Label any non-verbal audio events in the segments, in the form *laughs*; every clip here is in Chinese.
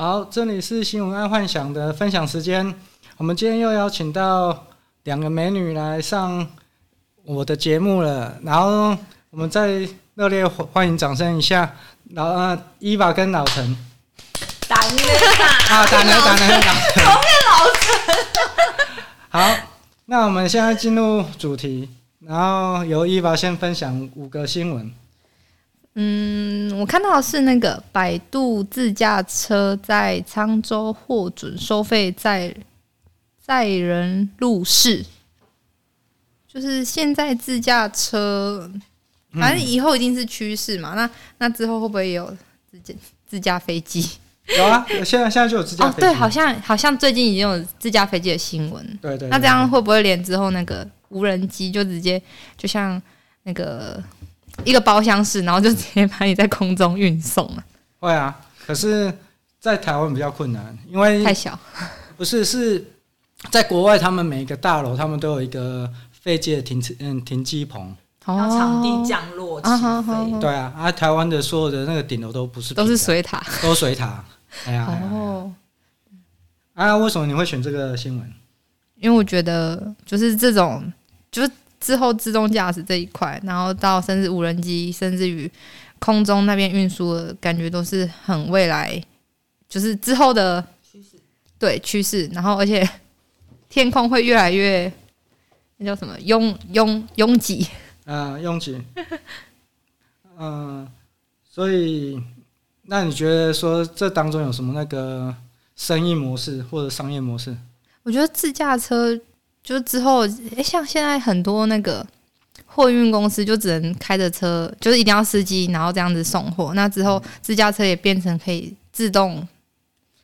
好，这里是新闻爱幻想的分享时间。我们今天又邀请到两个美女来上我的节目了，然后我们再热烈欢迎掌声一下，老呃伊娃跟老陈。打呢啊，打呢 *laughs* 打呢打。后面老陈。好，那我们现在进入主题，然后由伊娃先分享五个新闻。嗯，我看到的是那个百度自驾车在沧州获准收费载载人入市，就是现在自驾车，反正以后一定是趋势嘛。嗯、那那之后会不会有自驾自驾飞机？有啊，现在现在就有自驾飞机。哦，对，好像好像最近已经有自驾飞机的新闻。对对，对。那这样会不会连之后那个无人机就直接就像那个？一个包厢式，然后就 *laughs* 直接把你在空中运送了。会啊，可是，在台湾比较困难，因为太小。不是，是在国外，他们每一个大楼，他们都有一个飞机的停嗯停机棚，然后场地降落起飞。对啊，啊，台湾的所有的那个顶楼都不是，都是水塔，都水塔。哎呀，哦，啊，为什么你会选这个新闻？因为我觉得就是这种，就是。之后自动驾驶这一块，然后到甚至无人机，甚至于空中那边运输的感觉都是很未来，就是之后的趋势，对趋势。然后而且天空会越来越那叫什么拥拥拥挤啊拥挤，*laughs* 嗯，所以那你觉得说这当中有什么那个生意模式或者商业模式？我觉得自驾车。就之后，哎，像现在很多那个货运公司就只能开着车，就是一定要司机，然后这样子送货。那之后自驾车也变成可以自动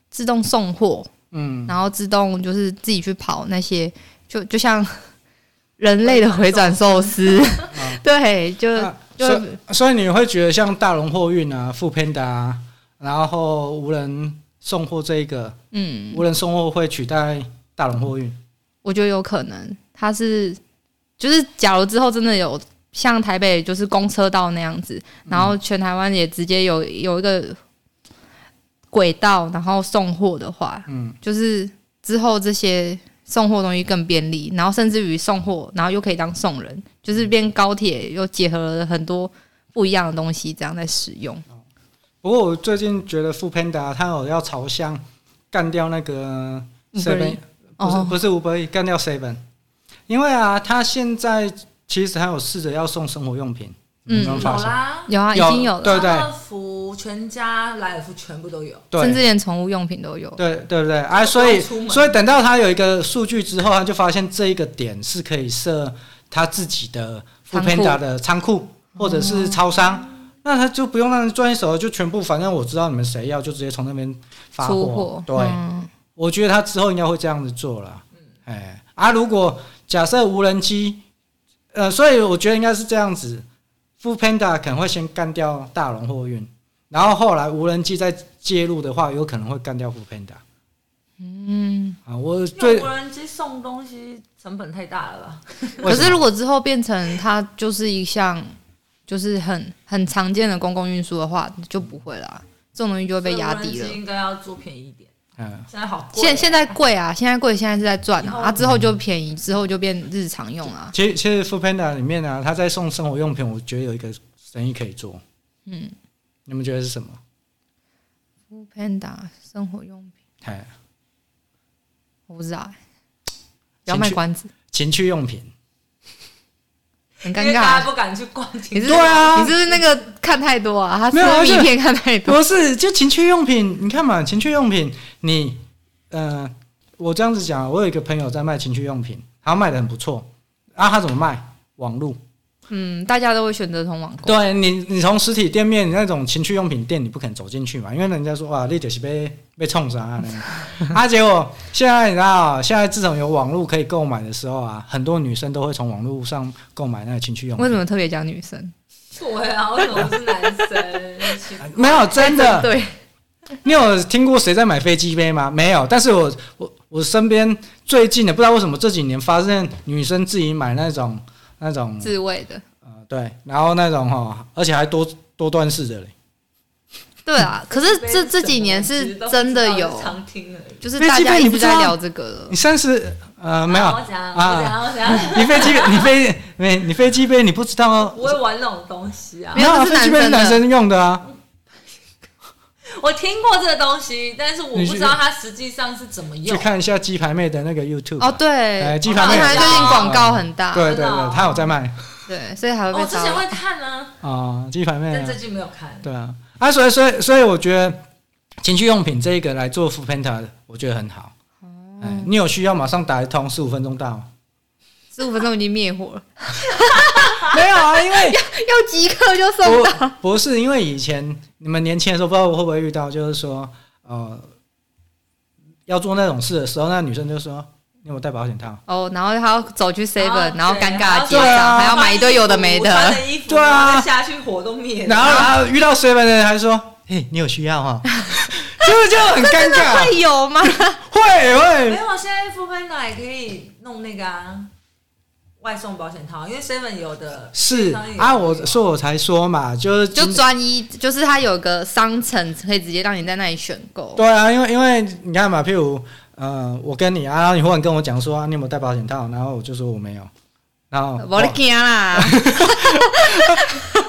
自动送货，嗯，然后自动就是自己去跑那些，就就像 *laughs* 人类的回转寿司 *laughs* *laughs* 对，就、啊、就所以，你会觉得像大龙货运啊、foodpanda 啊，然后无人送货这一个，嗯，无人送货会取代大龙货运？我觉得有可能，它是就是，假如之后真的有像台北就是公车道那样子，然后全台湾也直接有有一个轨道，然后送货的话，嗯，就是之后这些送货东西更便利，然后甚至于送货，然后又可以当送人，就是变高铁又结合了很多不一样的东西，这样在使用。不过我最近觉得 foodpanda 它有要朝向干掉那个 seven。不是不是五百亿干掉 seven，因为啊，他现在其实还有试着要送生活用品，嗯，有，有啦，有啊，已经有了，对对，乐福、全家、莱尔夫全部都有，甚至连宠物用品都有，对对不对？哎、啊，所以所以等到他有一个数据之后，他就发现这一个点是可以设他自己的的仓库或者是超商，嗯、那他就不用让人专业手，就全部反正我知道你们谁要，就直接从那边发货，对。嗯我觉得他之后应该会这样子做了，哎啊，如果假设无人机，呃，所以我觉得应该是这样子，foodpanda 可能会先干掉大龙货运，然后后来无人机再介入的话，有可能会干掉 foodpanda。嗯，啊，我对无人机送东西成本太大了吧？*laughs* 可是如果之后变成它就是一项就是很很常见的公共运输的话，就不会了，这种东西就会被压低了。应该要做便宜一点。嗯，现在好贵，现现在贵啊，现在贵，现在是在赚啊，啊之后就便宜，之后就变日常用啊。其实其实 foodpanda 里面呢、啊，他在送生活用品，我觉得有一个生意可以做。嗯，你们觉得是什么？foodpanda 生活用品，哎，我不知道，不要卖关子。情趣用品。很尴尬，不敢去逛。你是对啊，你是不是那个看太多啊？他是名片看太多。不是，就情趣用品，你看嘛，情趣用品，你，呃，我这样子讲，我有一个朋友在卖情趣用品，他卖的很不错啊。他怎么卖？网路。嗯，大家都会选择从网购。对你，你从实体店面那种情趣用品店，你不肯走进去嘛？因为人家说哇，你就是被被冲啥呢？*laughs* 啊，结果现在你知道，现在自从有网络可以购买的时候啊，很多女生都会从网络上购买那个情趣用品。为什么特别讲女生？对啊，为什么是男生？没有真的。*laughs* 对，你有听过谁在买飞机杯吗？没有。但是我我我身边最近的不知道为什么这几年发现女生自己买那种。那种自慰的，呃，对，然后那种哈，而且还多多段式的嘞，对啊，*laughs* 可是这这几年是真的有，就是大家一直在聊这个了。你三十呃没有啊？我讲，你飞机你飞没？你飞机杯你不知道吗？不会玩那种东西啊。没有，飞机杯是男生用的啊。我听过这个东西，但是我不知道它实际上是怎么用。去看一下鸡排妹的那个 YouTube 哦，对，哎，鸡排妹最近广告很大，对对对，他有在卖。对，所以还会。我之前会看呢。啊，鸡排妹。但最近没有看。对啊，啊，所以所以所以我觉得情趣用品这一个来做 foodpanda，我觉得很好。哦。你有需要马上打一通，十五分钟到。十五分钟已经灭火了。*laughs* *laughs* 没有啊，因为要要即刻就送到。不是因为以前你们年轻的时候，不知道会不会遇到，就是说，呃，要做那种事的时候，那女生就说：“你有带保险套？”哦，然后还要走去 seven，然后尴尬的结账，还要买一堆有的没的。对啊，下去火都灭了。然后然后遇到 seven 的人还说：“嘿，你有需要哈？” *laughs* 就是就很尴尬。会有吗？*laughs* 会会。没有，现在 foodpanda 也可以弄那个啊。外送保险套，因为 Seven 有的是啊，我说我才说嘛，就是就专一，就是它有个商城可以直接让你在那里选购。对啊，因为因为你看嘛，譬如呃，我跟你啊，然后你忽然跟我讲说、啊、你有没有带保险套，然后我就说我没有，然后我的天啦，*laughs*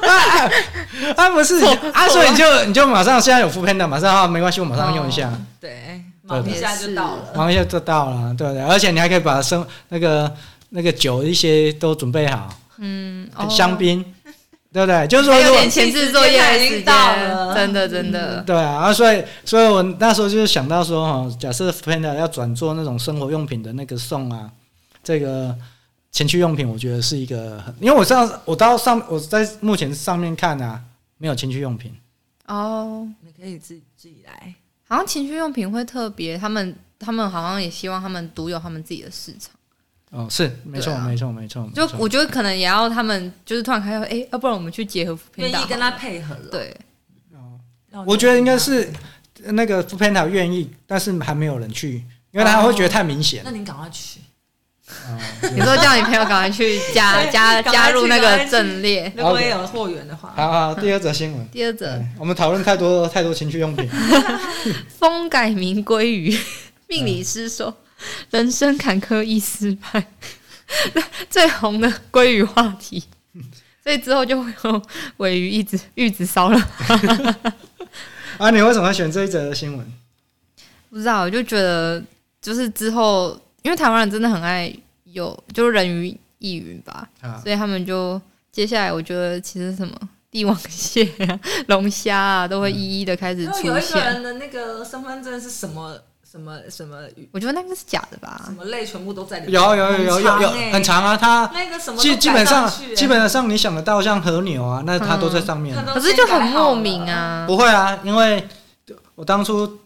啊，啊不是啊，所以你就你就马上现在有 foodpanda，马上啊没关系，我马上用一下，哦、对，忙一下就到了，忙一下就到了，对对，而且你还可以把生那个。那个酒一些都准备好，嗯，香槟，对不对？就是说，有点前置作业已经到了，真的真的。对啊，所以所以我那时候就是想到说，哈，假设 foodpanda 要转做那种生活用品的那个送啊，这个情趣用品，我觉得是一个很，因为我上我到上我在目前上面看啊，没有情趣用品。哦，你可以自己自己来，好像情趣用品会特别，他们他们好像也希望他们独有他们自己的市场。哦，是没错，没错，没错。就我觉得可能也要他们，就是突然开会，哎，要不然我们去结合愿意跟他配合了。对，哦，我觉得应该是那个 foodpanda 愿意，但是还没有人去，因为他会觉得太明显。那你赶快去。*laughs* 你说叫你朋友赶快去加 *laughs* 加加入那个阵列，如果有货源的话。好好，第二则新闻。*laughs* 第二则，我们讨论太多太多情趣用品。风改名鲑鱼，命理师说。*laughs* 人生坎坷易失败，*laughs* 最红的鲑鱼话题，所以之后就会有尾鱼一直玉子烧了。*laughs* 啊，你为什么要选这一则的新闻？不知道，我就觉得就是之后，因为台湾人真的很爱有，就是人鱼亦云吧，啊、所以他们就接下来，我觉得其实什么帝王蟹啊、龙虾啊，都会一一的开始出现。有一个人的那个身份证是什么？什么什么鱼？我觉得那个是假的吧？什么类全部都在里面。有有有有有有很长啊！它那个什么基基本上基本上你想得到像和牛啊，那它都在上面。可是就很莫名啊！不会啊，因为我当初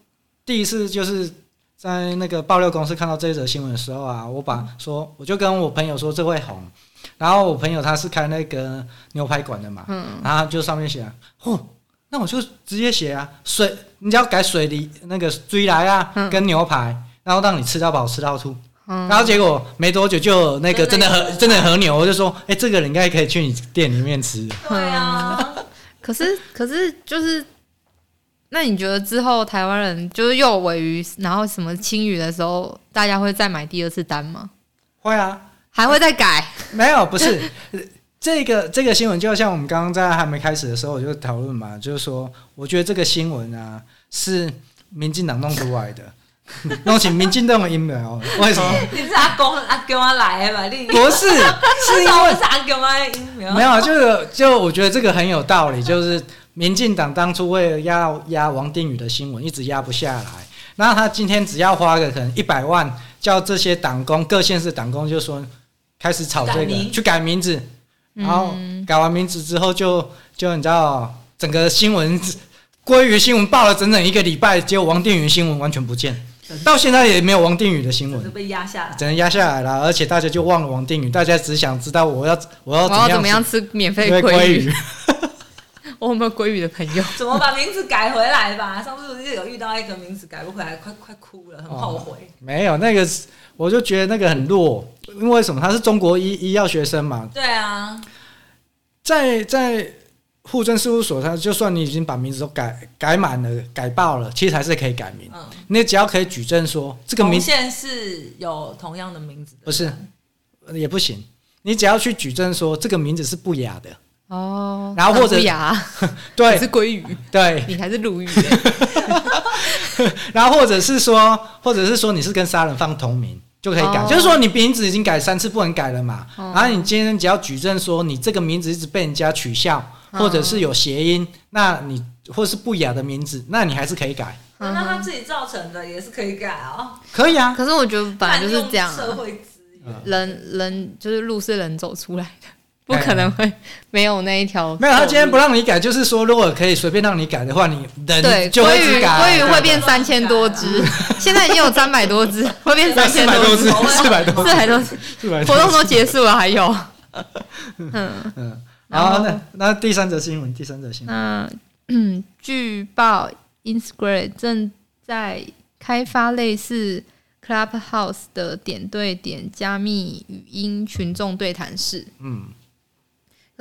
第一次就是在那个爆料公司看到这一则新闻的时候啊，我把说我就跟我朋友说这会红，然后我朋友他是开那个牛排馆的嘛，嗯，然后就上面写，嚯。那我就直接写啊，水，你只要改水里那个追来啊，嗯、跟牛排，然后让你吃到饱，吃到吐。嗯、然后结果没多久就那个真的和真的和牛，我就说，哎、欸，这个人应该可以去你店里面吃。*laughs* 对啊，可是可是就是，那你觉得之后台湾人就是又有鮪鱼，然后什么青鱼的时候，大家会再买第二次单吗？会啊，还会再改？没有，不是。这个这个新闻就像我们刚刚在还没开始的时候我就讨论嘛，就是说，我觉得这个新闻啊是民进党弄出来的，*laughs* 弄起民进党的阴谋，为什么？*laughs* 你是阿公阿公啊来的吧？你不是，是因为 *laughs* 阿公啊阴谋。没有，就是就我觉得这个很有道理，就是民进党当初为了压压王定宇的新闻，一直压不下来，那他今天只要花个可能一百万，叫这些党工各县市党工就说开始炒这个去改名字。然后改完名字之后就，就就你知道，整个新闻鲑鱼新闻报了整整一个礼拜，结果王定宇新闻完全不见，到现在也没有王定宇的新闻，被压下来，只能压下来了。而且大家就忘了王定宇，大家只想知道我要我要怎么样，怎么样吃免费鲑鱼。*laughs* 我有没有鲑鱼的朋友？怎么把名字改回来吧？上次就有遇到一个名字改不回来，快快哭了，很后悔。哦、没有那个。我就觉得那个很弱，因为什么？他是中国医医药学生嘛。对啊，在在户政事务所，他就算你已经把名字都改改满了、改爆了，其实还是可以改名。嗯，你只要可以举证说这个名字是有同样的名字的，不是也不行。你只要去举证说这个名字是不雅的哦，然后或者不雅，*laughs* 对，是鲑鱼，对，你还是鲈鱼，*laughs* 然后或者是说，或者是说你是跟杀人犯同名。就可以改，oh. 就是说你名字已经改三次，不能改了嘛。Oh. 然后你今天只要举证说你这个名字一直被人家取笑，oh. 或者是有谐音，那你或是不雅的名字，那你还是可以改。那他自己造成的也是可以改哦。可以啊，可是我觉得本来就是这样，啊，社会资源，人人就是路是人走出来的。不可能会没有那一条。没有，他今天不让你改，就是说，如果可以随便让你改的话，你人就会鲑鱼鲑鱼会变三千多只，现在已经有三百多只，*laughs* 会变三千多只，四百多，四百多，四百多，活动都结束了，还有。*laughs* 嗯。嗯，然后呢？那第三则新闻，第三则新闻。嗯，*clears throat* 据报，Instagram 正在开发类似。Clubhouse 的点对点加密语音群众对谈室，嗯，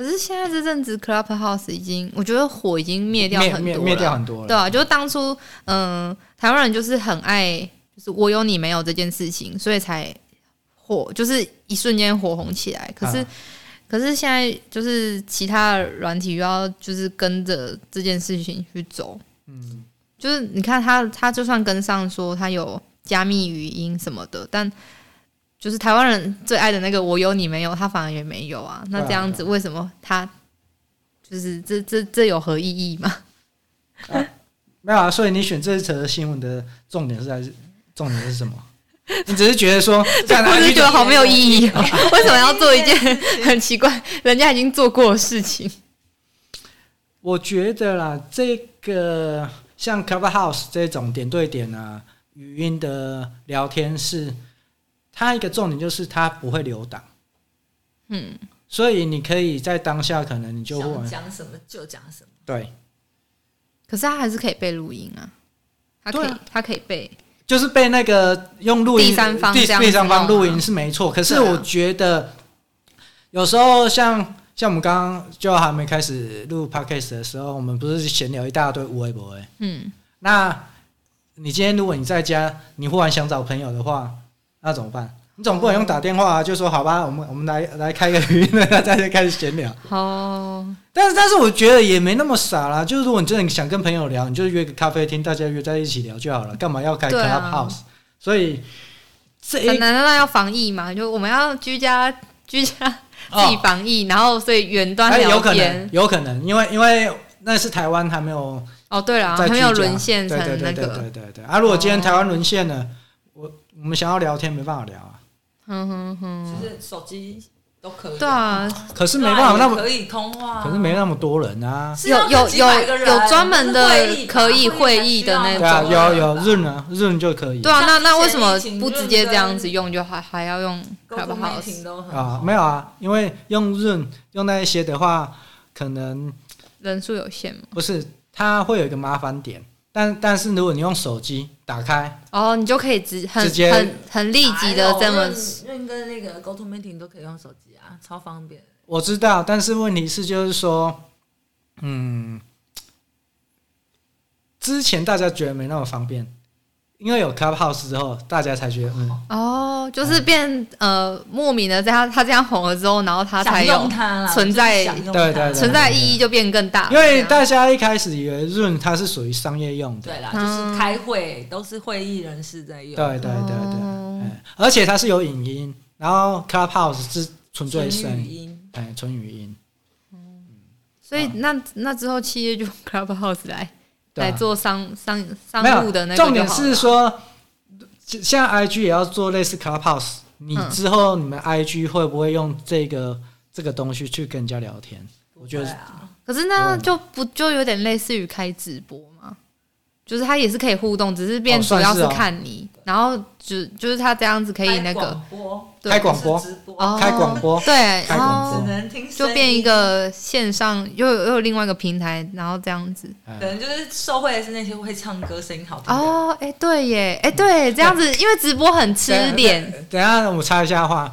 可是现在这阵子 Clubhouse 已经，我觉得火已经灭掉很多了，灭掉很多了，对啊，就是当初，嗯，台湾人就是很爱，就是我有你没有这件事情，所以才火，就是一瞬间火红起来。可是，啊、可是现在就是其他的软体又要就是跟着这件事情去走，嗯，就是你看他，他就算跟上说他有。加密语音什么的，但就是台湾人最爱的那个“我有你没有”，他反而也没有啊。那这样子，为什么他就是这这这有何意义吗？啊、没有啊。所以你选这一则新闻的重点是在重点是什么？*laughs* 你只是觉得说这样，我是觉得好没有意义、喔。*laughs* *laughs* 为什么要做一件很奇怪、人家已经做过的事情？我觉得啦，这个像 Clubhouse 这种点对点啊。语音的聊天室，它一个重点就是它不会留档，嗯，所以你可以在当下可能你就会讲什么就讲什么，对。可是它还是可以被录音啊，它可以，啊、它可以被，就是被那个用录音第三方第第三方录音是没错。可是我觉得有时候像像我们刚刚就还没开始录 podcast 的时候，我们不是闲聊一大堆无微博哎，嗯，那。你今天如果你在家，你忽然想找朋友的话，那怎么办？你总不能用打电话啊，就说好吧，我们我们来来开个语音，大家开始闲聊。哦。但是但是我觉得也没那么傻啦，就是如果你真的想跟朋友聊，你就约个咖啡厅，大家约在一起聊就好了，干嘛要开 Clubhouse？啊。所以这很难道要防疫嘛？就我们要居家居家自己防疫，哦，然后所以远端聊天，有可能，有可能，因为因为那是台湾还没有。哦，对了，还没有沦陷成那个，对对对对对啊！如果今天台湾沦陷了，我我们想要聊天没办法聊啊。嗯哼哼，其实手机都可以。对啊，可是没办法那么可以通话，可是没那么多人啊。有有有有专门的可以会议的那种。对啊，有有 Zoom 啊，Zoom 就可以。对啊，那那为什么不直接这样子用，就还还要用 Clubhouse 啊？没有啊，因为用 Zoom 用那一些的话，可能人数有限嘛。不是。它会有一个麻烦点，但但是如果你用手机打开，哦，你就可以直很直接很很立即的这么，润跟那个 GoToMeeting 都可以用手机啊，超方便。我知道，但是问题是就是说，嗯，之前大家觉得没那么方便。因为有 Clubhouse 之后，大家才觉得嗯。哦，就是变、嗯、呃莫名的，在他他这样红了之后，然后他才有存在对对存在意义就变更大。因为大家一开始以为 Zoom 它是属于商业用的，对啦，就是开会都是会议人士在用，对对对对，嗯、而且它是有影音，然后 Clubhouse 是纯粹声。音，哎，纯语音。嗯，所以那那之后企业就 Clubhouse 来。来做商商商务的那个，重点是说，像 IG 也要做类似 Clubhouse，你之后你们 IG 会不会用这个这个东西去跟人家聊天？我觉得，可是那就不就有点类似于开直播吗？就是它也是可以互动，只是变主要是看你，然后就就是它这样子可以那个。开广播，开广播，对，开广播，就变一个线上，又有又有另外一个平台，然后这样子，可能就是受惠的是那些会唱歌、声音好听哦。哎、欸，对耶，哎、欸，对，这样子，因为直播很吃脸。等一下，我插一下话，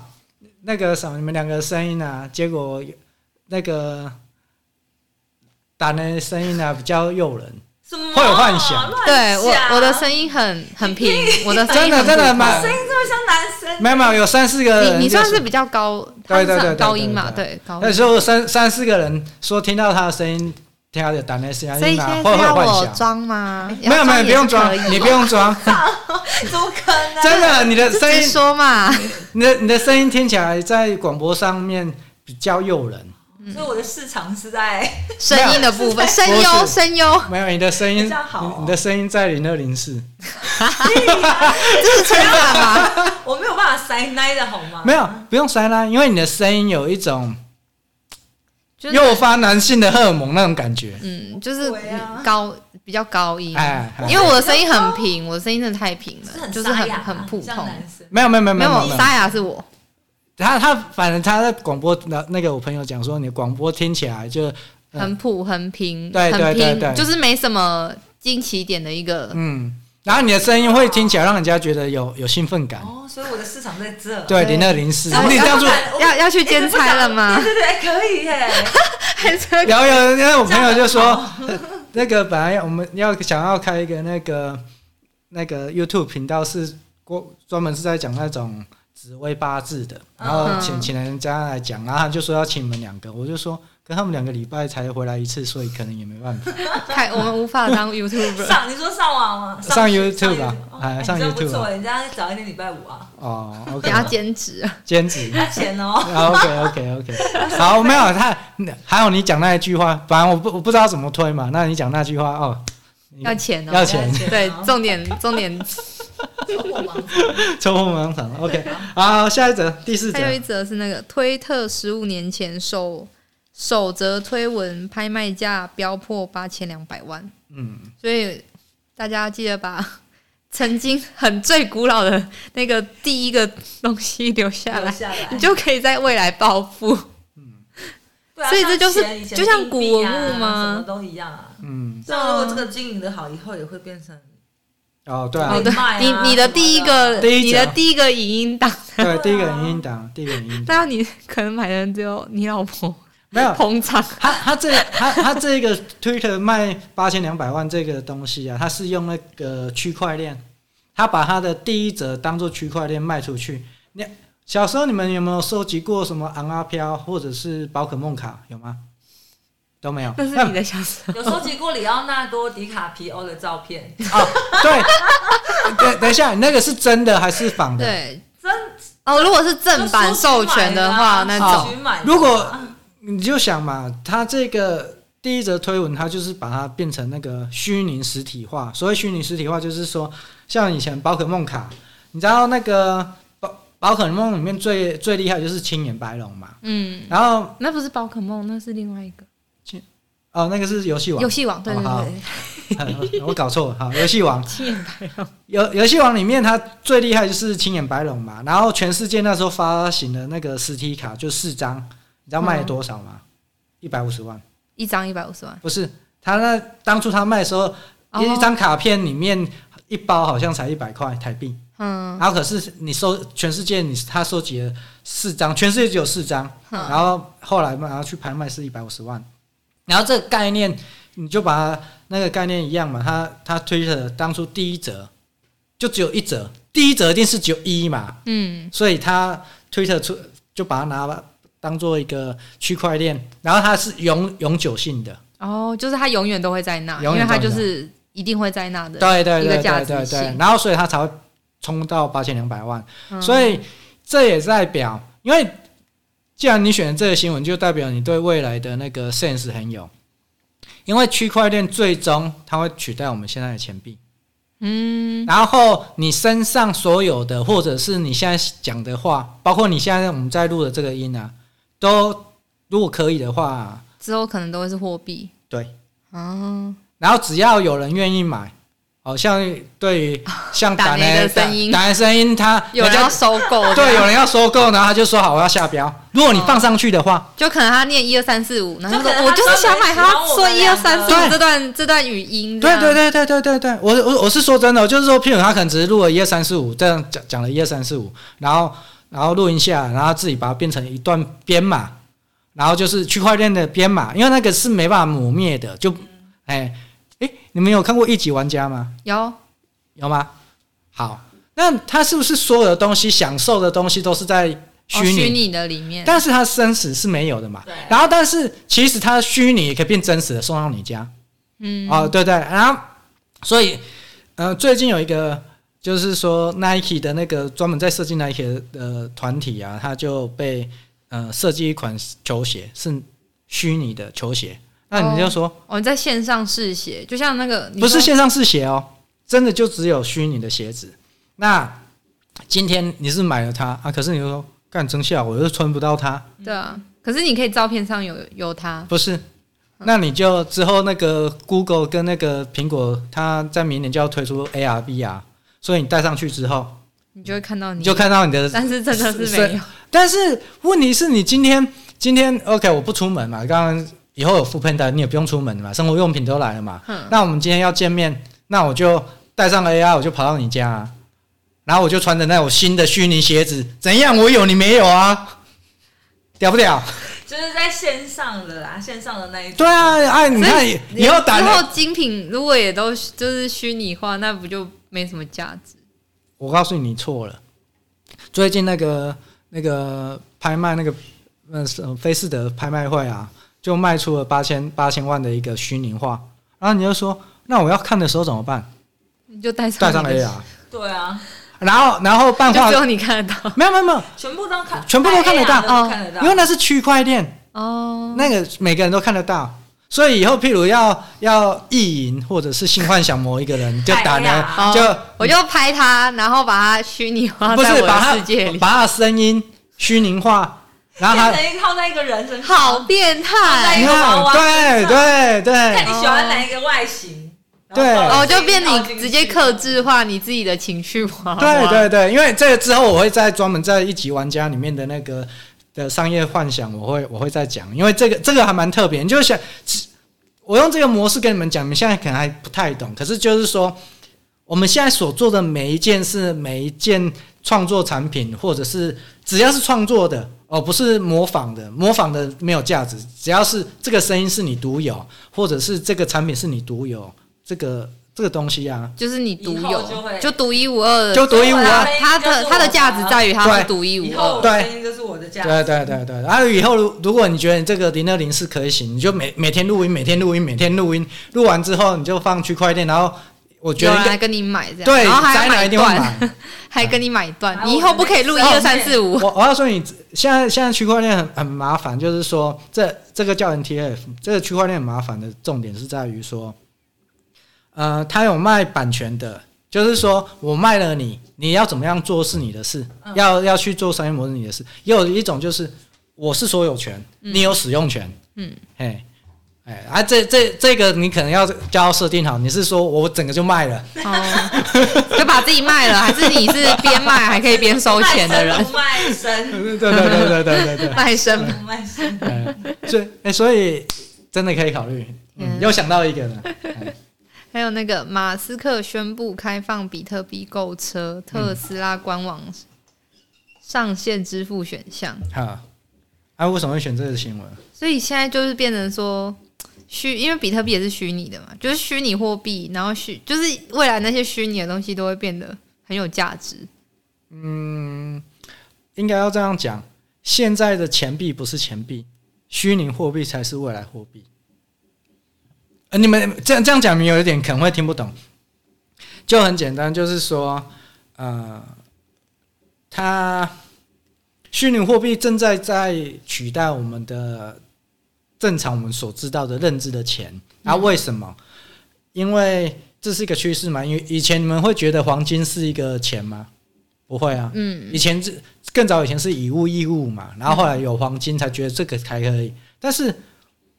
那个什么，你们两个声音啊，结果那个打的声音呢比较诱人，会有幻想。对我我的声音很很平，我的 *laughs* 真的真的蛮声音这么像男生。没有没有，有三四个人，你你算是比较高，对对对高音嘛，对高。那时候三三四个人说听到他的声音。听他的打那声音，所以现在是要我装吗？没有没有，不用装，你不用装。*laughs* 怎么可能？真的，你的声音说嘛，你的你的声音听起来在广播上面比较诱人。所以我的市场是在 *laughs* 声音的部分，声优声优。没有，你的声音你的声音在零二零四。*laughs* 这是称赞吗？我没有办法塞奶的好吗？没有，不用塞奶，因为你的声音有一种。诱发男性的荷尔蒙那种感觉，嗯，就是高比较高音，哎，因为我的声音很平，我的声音真的太平了，就是很很普通。没有没有没有没有，沙哑是我。他他反正他在广播那那个我朋友讲说，你广播听起来就很普很平，对对对对，就是没什么惊奇点的一个，嗯。然后你的声音会听起来让人家觉得有有兴奋感哦，所以我的市场在这。对，零二零四。你这样做要要去兼差了吗？对对对，可以耶。*laughs* 有有，因为我朋友就说，*laughs* 那个本来我们要想要开一个那个那个 YouTube 频道，是过专门是在讲那种紫微八字的，然后请请人家来讲，然后他就说要请你们两个，我就说。跟他们两个礼拜才回来一次，所以可能也没办法。*laughs* 太我们无法当 YouTuber。上你说上网吗？上 YouTube 啊，哎，上 YouTube。人家早一点礼拜五啊。哦，OK。*laughs* 要兼职。兼职。要钱哦。OK，OK，OK。好，没有他，还有你讲那一句话，反正我不我不知道怎么推嘛。那你讲那句话哦。要钱哦。要钱。对，重点重点。抽风盲场。OK。好，下一则，第四则。还有一则是那个推特十五年前首。首则推文拍卖价飙破八千两百万，嗯，所以大家记得把 *laughs* 曾经很最古老的那个第一个东西留下来，你就可以在未来暴富。嗯，所以这就是就像古文物吗？什么都一样啊。嗯，像如果这个经营的好，以后也会变成哦，对啊，你你的第一个你的第一个影音档，对，第一个影音档，第一个影音 *laughs* 档，但是你可能买的人只有你老婆。没有捧场，他他这他他这个 Twitter 卖八千两百万这个东西啊，他是用那个区块链，他把他的第一则当做区块链卖出去。你小时候你们有没有收集过什么昂阿飘或者是宝可梦卡？有吗？都没有。那是你的小时候。*laughs* 有收集过里奥纳多·迪卡皮欧的照片？*laughs* 哦，对。等等一下，那个是真的还是仿的？对，真。哦，如果是正版授权的话，那种。如果。你就想嘛，他这个第一则推文，他就是把它变成那个虚拟实体化。所谓虚拟实体化，就是说，像以前宝可梦卡，你知道那个宝宝可梦里面最最厉害就是青眼白龙嘛。嗯。然后那不是宝可梦，那是另外一个。哦，那个是游戏王。游戏王，对对对。哦、*laughs* 我搞错了，好，游戏王。*laughs* 青眼白龙。游游戏王里面，它最厉害就是青眼白龙嘛。然后全世界那时候发行的那个实体卡就四张。你知道卖了多少吗？一百五十万，一张一百五十万。不是，他那当初他卖的时候，一张卡片里面一包好像才一百块台币。嗯。然后可是你收全世界，你他收集了四张，全世界只有四张。然后后来嘛，然后去拍卖是一百五十万。然后这个概念，你就把那个概念一样嘛。他他推的当初第一折就只有一折，第一折一定是只有一嘛。嗯。所以他推特出就把它拿了。当做一个区块链，然后它是永永久性的哦，就是它永远都会在那，因为它就是一定会在那的，对对对对对对。然后所以它才会冲到八千两百万，嗯、所以这也代表，因为既然你选的这个新闻，就代表你对未来的那个 sense 很有，因为区块链最终它会取代我们现在的钱币。嗯，然后你身上所有的，或者是你现在讲的话，包括你现在我们在录的这个音啊。都如果可以的话，之后可能都会是货币。对，嗯，然后只要有人愿意买，好像对于像 *laughs* 打雷的声音，打雷声音，他 *laughs* 有人要收购，对，有人要收购，然后他就说好，我要下标。如果你放上去的话，就可能他念一二三四五，然后说我就是想买他说一二三四五这段这段语音。对对对对对对对，我我我是说真的，就是说，譬如他可能只是录了一二三四五，这样讲讲了一二三四五，然后。然后录音下，然后自己把它变成一段编码，然后就是区块链的编码，因为那个是没办法抹灭的，就哎哎，你们有看过一级玩家吗？有有吗？好，那他是不是所有的东西享受的东西都是在虚拟、哦、虚拟的里面？但是它生死是没有的嘛？对。然后，但是其实它虚拟也可以变真实的送到你家。嗯。哦，对对。然后，所以，呃，最近有一个。就是说，Nike 的那个专门在设计 Nike 的团体啊，他就被呃设计一款球鞋，是虚拟的球鞋。那你就说，我、哦、在线上试鞋，就像那个不是线上试鞋哦，真的就只有虚拟的鞋子。那今天你是买了它啊，可是你就说干真笑，我又穿不到它。对啊，可是你可以照片上有有它。不是，那你就之后那个 Google 跟那个苹果，它在明年就要推出 AR、VR。所以你戴上去之后，你就会看到你，你就看到你的，但是真的是没有。但是问题是你今天今天 OK，我不出门嘛，刚刚以后有 foodpanda，你也不用出门嘛，生活用品都来了嘛。嗯。那我们今天要见面，那我就带上 AI，我就跑到你家，啊，然后我就穿着那种新的虚拟鞋子，怎样？我有你没有啊？屌不屌？就是在线上的啦，线上的那一种。对啊，哎，你看以后打，之后精品如果也都就是虚拟化，那不就？没什么价值。我告诉你，你错了。最近那个那个拍卖那个呃菲斯德拍卖会啊，就卖出了八千八千万的一个虚拟化。然后你就说，那我要看的时候怎么办？你就带上带上 AR。对啊。然后然后办画，只有你看得到。没有没有没有，*laughs* 全部都看，全部都看得到。哦，看得到。因为那是区块链哦，那个每个人都看得到。所以以后，譬如要要意淫或者是性幻想某一个人，就打呢，就我就拍他，然后把他虚拟化在我的世界里，把他的声音虚拟化，然后他靠在一个人身上，好变态！你看，对对对，看你喜欢哪一个外形，对，哦，就变你直接克制化你自己的情绪化，对对对，因为这个之后我会在专门在一级玩家里面的那个。的商业幻想，我会我会再讲，因为这个这个还蛮特别。你就想，我用这个模式跟你们讲，你们现在可能还不太懂。可是就是说，我们现在所做的每一件事，每一件创作产品，或者是只要是创作的，哦，不是模仿的，模仿的没有价值。只要是这个声音是你独有，或者是这个产品是你独有，这个。这个东西啊，就是你独有，就独一无二的，就独一无二。它的它的价值在于它是独一无二。对，这是我的价值。对对对对。然后以后如如果你觉得你这个零二零是可以行，你就每每天录音，每天录音，每天录音，录完之后你就放区块链，然后我觉得有人来跟你买这样，对，然后还买一段，*laughs* 还跟你买一段，你以后不可以录一二三四五。我我要说你现在现在区块链很很麻烦，就是说这这个叫 NTF，这个区块链很麻烦的重点是在于说。呃，他有卖版权的，就是说我卖了你，你要怎么样做是你的事，嗯、要要去做商业模式你的事。也有一种就是我是所有权，嗯、你有使用权，嗯，嘿，哎，啊，这这这个你可能要交设定好，你是说我整个就卖了，哦、就把自己卖了，*laughs* 还是你是边卖还可以边收钱的人？卖身，*laughs* 对对对对对对对，卖身。不卖身，所以哎，所以真的可以考虑，嗯，又想到一个呢。*laughs* 还有那个马斯克宣布开放比特币购车，特斯拉官网上线支付选项。哈、嗯，啊，为什么会选这个新闻？所以现在就是变成说虚，因为比特币也是虚拟的嘛，就是虚拟货币，然后虚就是未来那些虚拟的东西都会变得很有价值。嗯，应该要这样讲，现在的钱币不是钱币，虚拟货币才是未来货币。呃，你们这样这样讲，你有一点可能会听不懂。就很简单，就是说，呃，它虚拟货币正在在取代我们的正常我们所知道的认知的钱。啊，为什么？因为这是一个趋势嘛。因为以前你们会觉得黄金是一个钱吗？不会啊。嗯。以前是更早以前是以物易物嘛，然后后来有黄金才觉得这个才可以。但是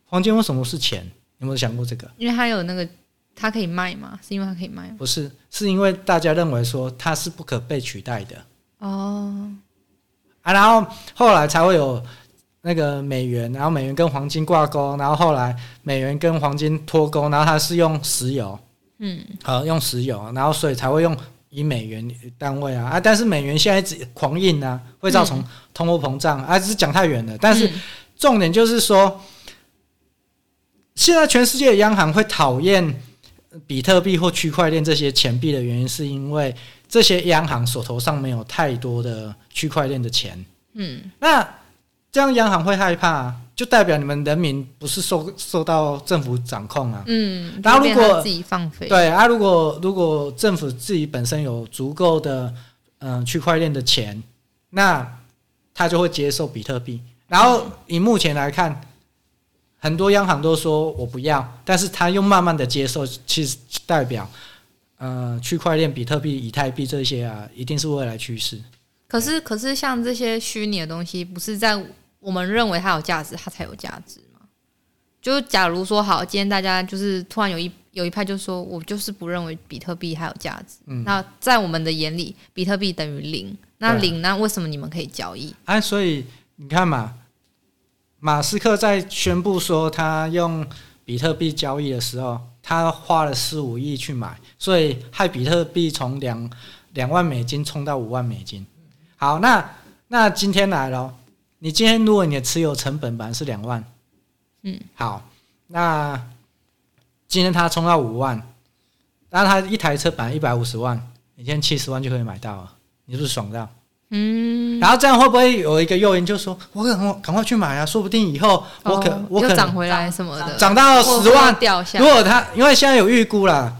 黄金为什么是钱？有没有想过这个？因为它有那个，它可以卖吗？是因为它可以卖吗？不是，是因为大家认为说它是不可被取代的。哦，啊，然后后来才会有那个美元，然后美元跟黄金挂钩，然后后来美元跟黄金脱钩，然后它是用石油，嗯，好，用石油，然后所以才会用以美元单位啊啊！但是美元现在一直狂印啊，会造成通货膨胀啊，只是讲太远了，但是。嗯重点就是说，现在全世界的央行会讨厌比特币或区块链这些钱币的原因，是因为这些央行手头上没有太多的区块链的钱。嗯，那这样央行会害怕，就代表你们人民不是受受到政府掌控啊。嗯，然后如果自己放飞，对啊，如果如果政府自己本身有足够的嗯区块链的钱，那他就会接受比特币。然后以目前来看，很多央行都说我不要，但是他又慢慢的接受，其实代表，呃，区块链、比特币、以太币这些啊，一定是未来趋势。可是，可是像这些虚拟的东西，不是在我们认为它有价值，它才有价值嘛？就假如说好，今天大家就是突然有一有一派就说，我就是不认为比特币还有价值。嗯，那在我们的眼里，比特币等于零。那零，那为什么你们可以交易？啊，所以你看嘛。马斯克在宣布说他用比特币交易的时候，他花了四五亿去买，所以害比特币从两两万美金冲到五万美金。好，那那今天来了，你今天如果你的持有成本本来是两万，嗯，好，那今天他冲到五万，那他一台车本来一百五十万，你今天七十万就可以买到了，你是不是爽到？嗯，然后这样会不会有一个诱因，就是说我赶快赶快去买啊？说不定以后我可、哦、我可能涨回来什么的，涨到十万掉下。如果他因为现在有预估啦，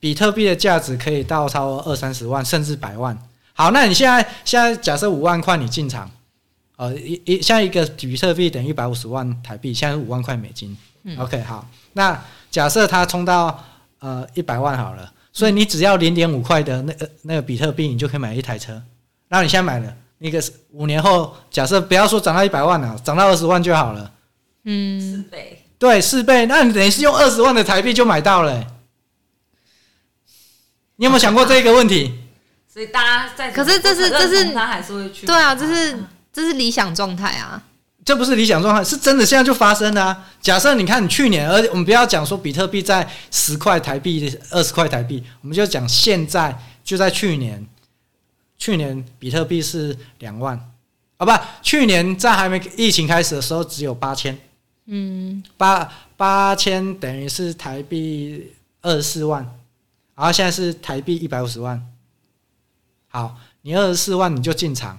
比特币的价值可以到超过二三十万，甚至百万。好，那你现在现在假设五万块你进场，呃一一像一个比特币等于一百五十万台币，现在是五万块美金。嗯、OK，好，那假设它冲到呃一百万好了，所以你只要零点五块的那个那个比特币，你就可以买一台车。然后你现在买了，那个五年后，假设不要说涨到一百万了，涨到二十万就好了。嗯，四倍。对，四倍，那你等于是用二十万的台币就买到了。你有没有想过这个问题？所以大家在，可是这是这是他还是会去。对啊，这是这是理想状态啊。这不是理想状态，是真的现在就发生了啊。假设你看你去年，而我们不要讲说比特币在十块台币、二十块台币，我们就讲现在就在去年。去年比特币是两万，啊不，去年在还没疫情开始的时候只有八千，嗯，八八千等于是台币二十四万，然后现在是台币一百五十万。好，你二十四万你就进场，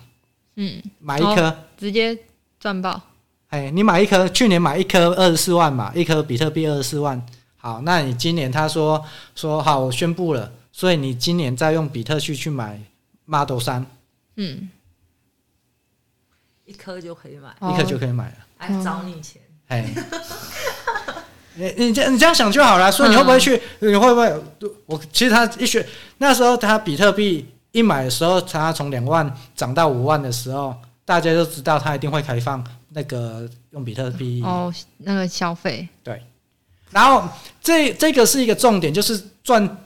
嗯，买一颗直接赚爆。哎，你买一颗，去年买一颗二十四万嘛，一颗比特币二十四万。好，那你今年他说说好，我宣布了，所以你今年再用比特币去买。Model 三，嗯，一颗就可以买，一颗就可以买了，还找你钱，哎，你你这你这样想就好了。所以你会不会去？你会不会？我其实他一学那时候，他比特币一买的时候，它从两万涨到五万的时候，大家就知道它一定会开放那个用比特币哦，那个消费对。然后这这个是一个重点，就是赚。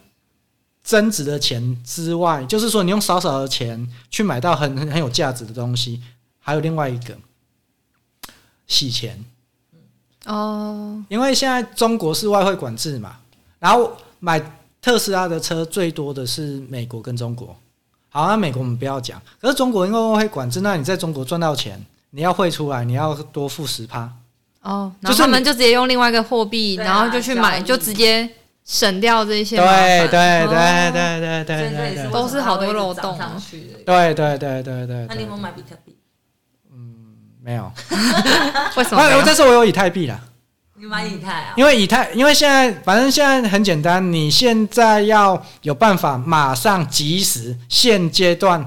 增值的钱之外，就是说你用少少的钱去买到很很很有价值的东西，还有另外一个洗钱哦，因为现在中国是外汇管制嘛，然后买特斯拉的车最多的是美国跟中国。好，那美国我们不要讲，可是中国因为外汇管制，那你在中国赚到钱，你要汇出来，你要多付十趴哦，然后他们就直接用另外一个货币，然后就去买，就直接。省掉这些，对对对对对对对，都是好多漏洞。对对对对对。那你有没有买比特币？嗯，没有。*laughs* 为什么？但是我有以太币啦。你买以太啊？因为以太，因为现在反正现在很简单，你现在要有办法马上及时现阶段，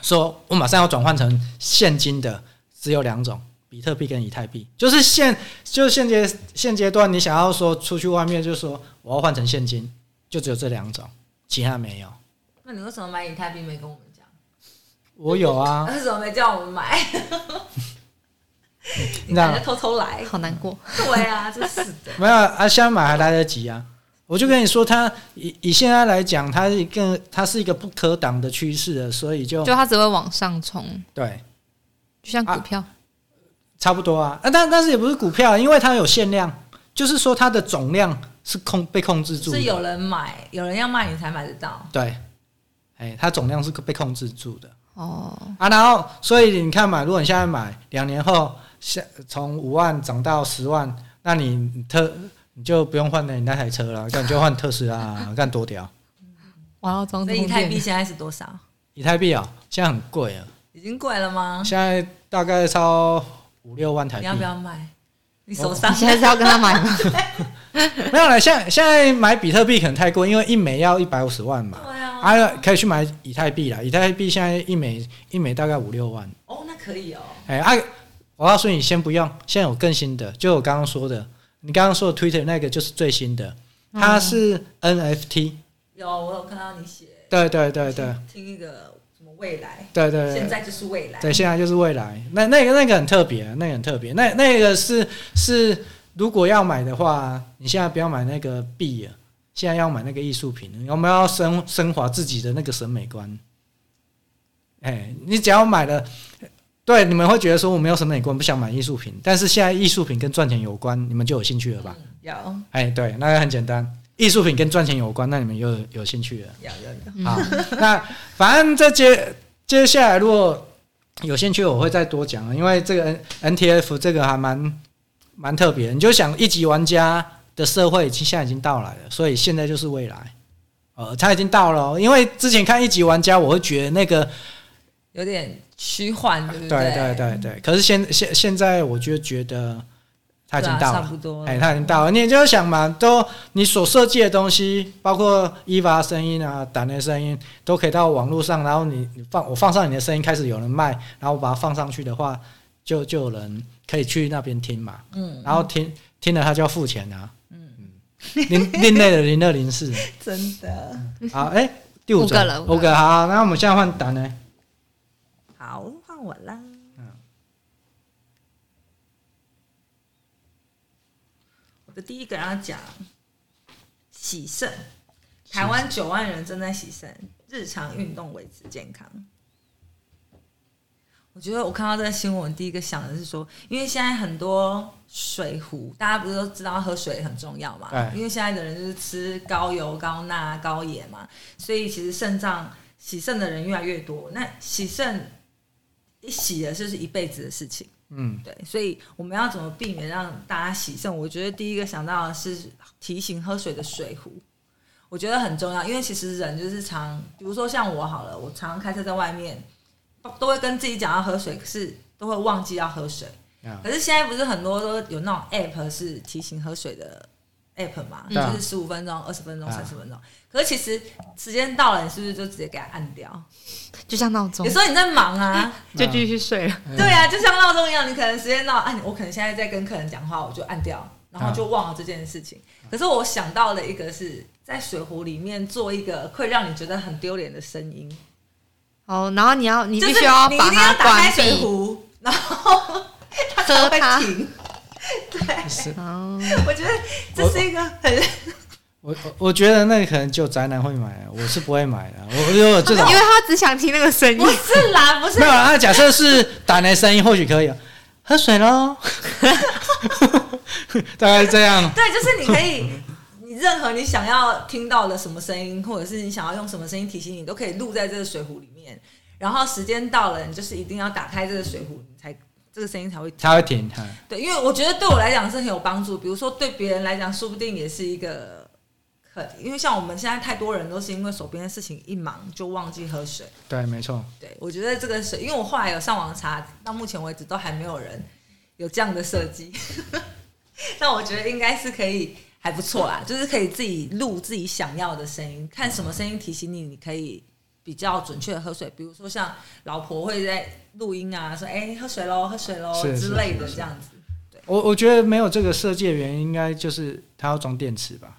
说我马上要转换成现金的，只有两种。比特币跟以太币，就是现就是现阶现阶段，你想要说出去外面，就是说我要换成现金，就只有这两种，其他没有。那你为什么买以太币没跟我们讲？我有啊。*laughs* 为什么没叫我们买？*laughs* 你感觉偷偷来，好难过。对啊，真是的。*laughs* 没有啊，现在买还来得及啊。我就跟你说，它以以现在来讲，它是一个它是一个不可挡的趋势的，所以就就它只会往上冲。对，就像股票。啊差不多啊，啊，但但是也不是股票，因为它有限量，就是说它的总量是控被控制住，是有人买，有人要卖你才买得到。对，哎，它总量是被控制住的。哦，啊，然后所以你看嘛，如果你现在买，两年后下从五万涨到十万，那你特你就不用换了你那台车了，那你就换特斯拉，看多屌！哇要装。所以以太币现在是多少？以太币啊、喔，现在很贵啊。已经贵了吗？现在大概超五六万台币。你要不要买？你手上、哦、现在是要跟他买吗？*laughs* 没有了，现在现在买比特币可能太贵，因为一枚要一百五十万嘛。对啊。啊，可以去买以太币啦。以太币现在一枚一枚大概五六万。哦，那可以哦。哎，啊，我告诉你，先不用，现在有更新的，就我刚刚说的，你刚刚说的 Twitter 那个就是最新的，它是 NFT。有，我有看到你写。对对对对。听一个什么未来？对对对。现在就是未来。对，现在就是未来。那那个那个很特别，那个很特别。那那个是是，如果要买的话，你现在不要买那个币啊，现在要买那个艺术品。我们要升升华自己的那个审美观。哎，你只要买了，对，你们会觉得说我没有审美观，不想买艺术品。但是现在艺术品跟赚钱有关，你们就有兴趣了吧？嗯、有。哎，对，那个很简单。艺术品跟赚钱有关，那你们又有，有兴趣了？有有有。好，那反正这接接下来如果有兴趣，我会再多讲，因为这个 N NTF 这个还蛮蛮特别。你就想一级玩家的社会，现在已经到来了，所以现在就是未来。呃，他已经到了，因为之前看一级玩家，我会觉得那个有点虚幻，对不对？对对对对。可是现现现在，我就觉得。他已经到了，哎，他已经到了。你就想嘛，都你所设计的东西，包括伊娃声音啊、胆的声音，都可以到网络上。然后你你放我放上你的声音，开始有人卖，然后我把它放上去的话，就就有人可以去那边听嘛。嗯，然后听听了他就要付钱啊。嗯嗯，另另类的零二零四，*laughs* 真的。好，哎、欸，第五个了，五个好。那我们现在换胆呢？好，换我啦。我的第一个要讲洗肾，台湾九万人正在洗肾，日常运动维持健康。我觉得我看到这个新闻，第一个想的是说，因为现在很多水壶，大家不是都知道喝水很重要嘛？因为现在的人就是吃高油、高钠、高盐嘛，所以其实肾脏洗肾的人越来越多。那洗肾一洗了，就是一辈子的事情。嗯，对，所以我们要怎么避免让大家洗肾？我觉得第一个想到的是提醒喝水的水壶，我觉得很重要，因为其实人就是常，比如说像我好了，我常常开车在外面，都会跟自己讲要喝水，可是都会忘记要喝水。可是现在不是很多都有那种 app 是提醒喝水的 app 嘛，就是十五分钟、二十分钟、三十分钟。可是其实时间到了，你是不是就直接给它按掉？就像闹钟，有时候你在忙啊，*laughs* 就继续睡了。对啊，就像闹钟一样，你可能时间到，按我可能现在在跟客人讲话，我就按掉，然后就忘了这件事情。可是我想到了一个是在水壶里面做一个会让你觉得很丢脸的声音。哦，然后你要你必须要把它打开水壶，然后 *laughs* 它才会停。*laughs* 对，哦，我觉得这是一个很。我我我觉得那个可能就宅男会买，我是不会买的。我因为这种，因为他只想听那个声音。不是啦，不是。没有啦，假设是打雷声音，或许可以。喝水喽，*laughs* 大概是这样。对，就是你可以，你任何你想要听到的什么声音，或者是你想要用什么声音提醒你，都可以录在这个水壶里面。然后时间到了，你就是一定要打开这个水壶，你才这个声音才会才会停。对，因为我觉得对我来讲是很有帮助。比如说对别人来讲，说不定也是一个。很，因为像我们现在太多人都是因为手边的事情一忙就忘记喝水。对，没错。对，我觉得这个水，因为我后来有上网查，到目前为止都还没有人有这样的设计。*laughs* 那我觉得应该是可以，还不错啦，就是可以自己录自己想要的声音，看什么声音提醒你，你可以比较准确的喝水。比如说像老婆会在录音啊，说：“哎，喝水喽，喝水喽”之类的这样子。对，我我觉得没有这个设计的原因，应该就是它要装电池吧。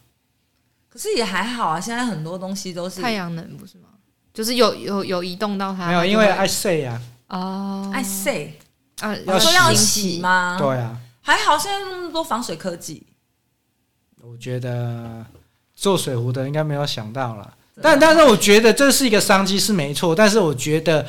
可是也还好啊，现在很多东西都是太阳能，不是吗？就是有有有移动到它。没有，因为爱晒啊。哦，爱晒啊，要说要洗吗？对啊。还好现在那么多防水科技。我觉得做水壶的应该没有想到了，但但是我觉得这是一个商机是没错，但是我觉得，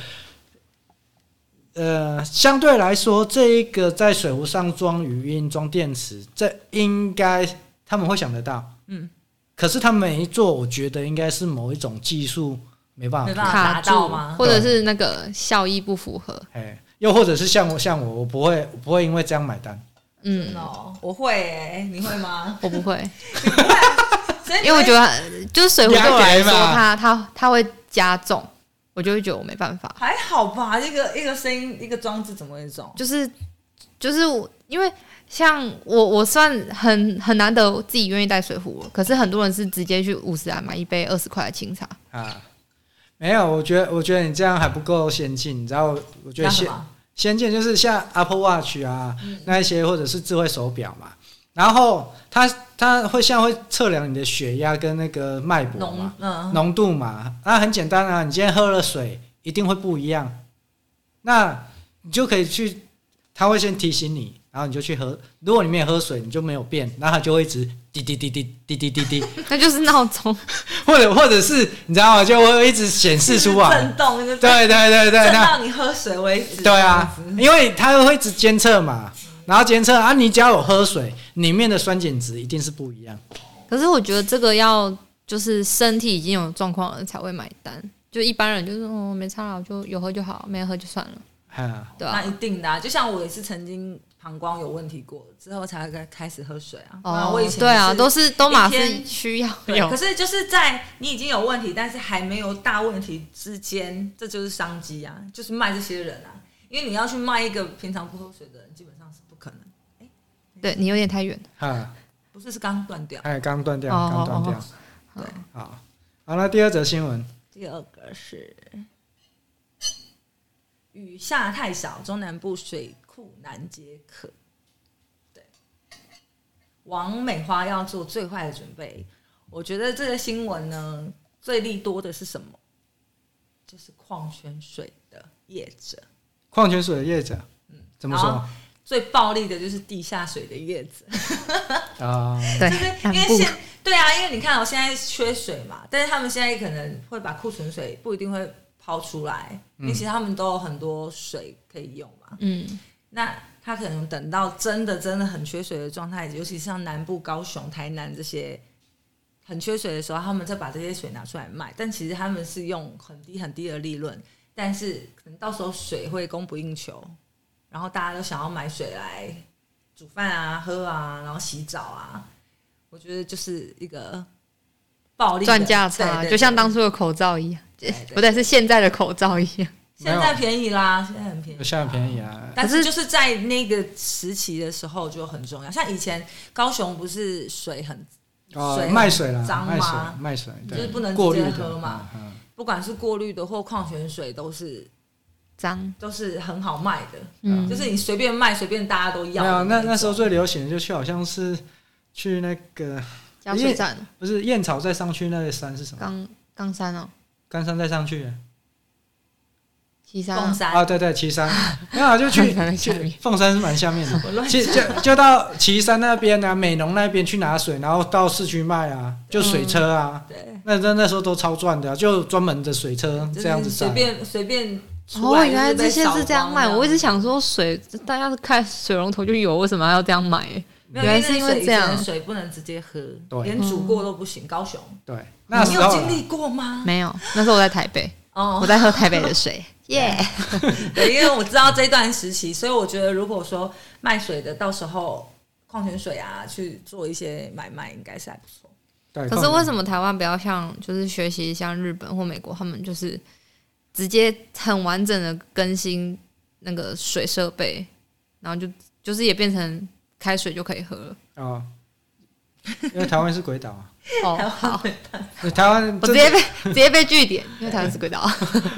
呃，相对来说，这一个在水壶上装语音、装电池，这应该他们会想得到，嗯。可是他没做，我觉得应该是某一种技术没办法达到吗？或者是那个效益不符合？哎，又或者是像我像我，我不会我不会因为这样买单。嗯哦，我会哎，你会吗？我不会，*laughs* 因为我觉得就是水壶对我来说，它它它会加重，我就会觉得我没办法。还好吧，一个一个声音一个装置怎么会重？就是就是我因为像我我算很很难得自己愿意带水壶，可是很多人是直接去五十岚买一杯二十块的清茶啊。没有，我觉得我觉得你这样还不够先进，你知道？我觉得先。先进就是像 Apple Watch 啊，嗯、那一些或者是智慧手表嘛，然后它它会像会测量你的血压跟那个脉搏嘛，浓、嗯、度嘛，那很简单啊，你今天喝了水一定会不一样，那你就可以去，它会先提醒你。然后你就去喝，如果你没有喝水，你就没有变，那它就会一直滴滴滴滴滴滴滴滴，那 *laughs* 就是闹钟，或者或者是你知道吗？就会一直显示出来震动，对对对对，震到你喝水为止。对啊，因为它会一直监测嘛，然后监测啊，你只要有喝水，里面的酸碱值一定是不一样。可是我觉得这个要就是身体已经有状况了才会买单，就一般人就是哦没差了，就有喝就好，没喝就算了。啊，对啊，那一定的啊，就像我也是曾经。膀胱有问题过之后才开开始喝水啊！哦，我以前对啊，都是都马是需要有，可是就是在你已经有问题，但是还没有大问题之间，这就是商机啊！就是卖这些人啊，因为你要去卖一个平常不喝水的人，基本上对你有点太远啊，不是是刚断掉，哎，刚断掉，刚断掉。对，好，好了，第二则新闻，第二个是雨下太少，中南部水。库难解渴，对，王美花要做最坏的准备。我觉得这个新闻呢，最利多的是什么？就是矿泉水的业者。矿泉水的业者，嗯，怎么说？最暴力的就是地下水的叶子。啊，*laughs* 对，就是因为现对啊，因为你看，我现在缺水嘛，但是他们现在可能会把库存水不一定会抛出来，因为其实他们都有很多水可以用嘛，嗯。那他可能等到真的真的很缺水的状态，尤其是像南部高雄、台南这些很缺水的时候，他们再把这些水拿出来卖。但其实他们是用很低很低的利润，但是可能到时候水会供不应求，然后大家都想要买水来煮饭啊、喝啊，然后洗澡啊。我觉得就是一个暴利赚价差，就像当初的口罩一样，*laughs* 不对，是现在的口罩一样。现在便宜啦，现在很便宜，现在很便宜啊。但是就是在那个时期的时候就很重要，像以前高雄不是水很水卖水了，脏吗？卖水就是不能直接喝嘛。不管是过滤的或矿泉水都是脏，都是很好卖的。嗯，就是你随便卖，随便大家都要。没有，那那时候最流行的就去好像是去那个加水站，不是燕草再上去那个山是什么？冈冈山哦，冈山再上去。岐山。啊，对对，岐山，*laughs* 没有就去 *laughs* 去凤山是蛮下面的，*laughs* 其就就到岐山那边啊，美浓那边去拿水，然后到市区卖啊，就水车啊，对，那那那时候都超赚的，就专门的水车这样子随便随便。哦，原来这些是这样卖，我一直想说水大家开水龙头就有，为什么要这样买？原来是因为这样，水不能直接喝，连煮过都不行。高雄，对，那你有经历过吗？没有，那时候我在台北，哦，我在喝台北的水。*laughs* 耶 *laughs* 对，因为我知道这段时期，所以我觉得如果说卖水的到时候矿泉水啊去做一些买卖，应该是还不错。对，可是为什么台湾不要像就是学习像日本或美国，他们就是直接很完整的更新那个水设备，然后就就是也变成开水就可以喝了啊？哦，因为台湾是鬼岛啊。哦，好，台湾我直接被直接被据点，因为台湾是鬼岛。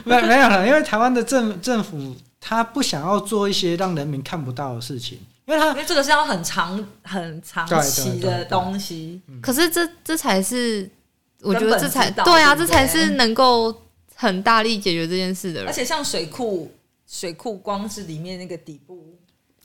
没 *laughs* 没有了，因为台湾的政政府他不想要做一些让人民看不到的事情，因为他因为这个是要很长很长期的东西。可是这这才是我觉得这才对啊，这才是能够很大力解决这件事的人。而且像水库，水库光是里面那个底部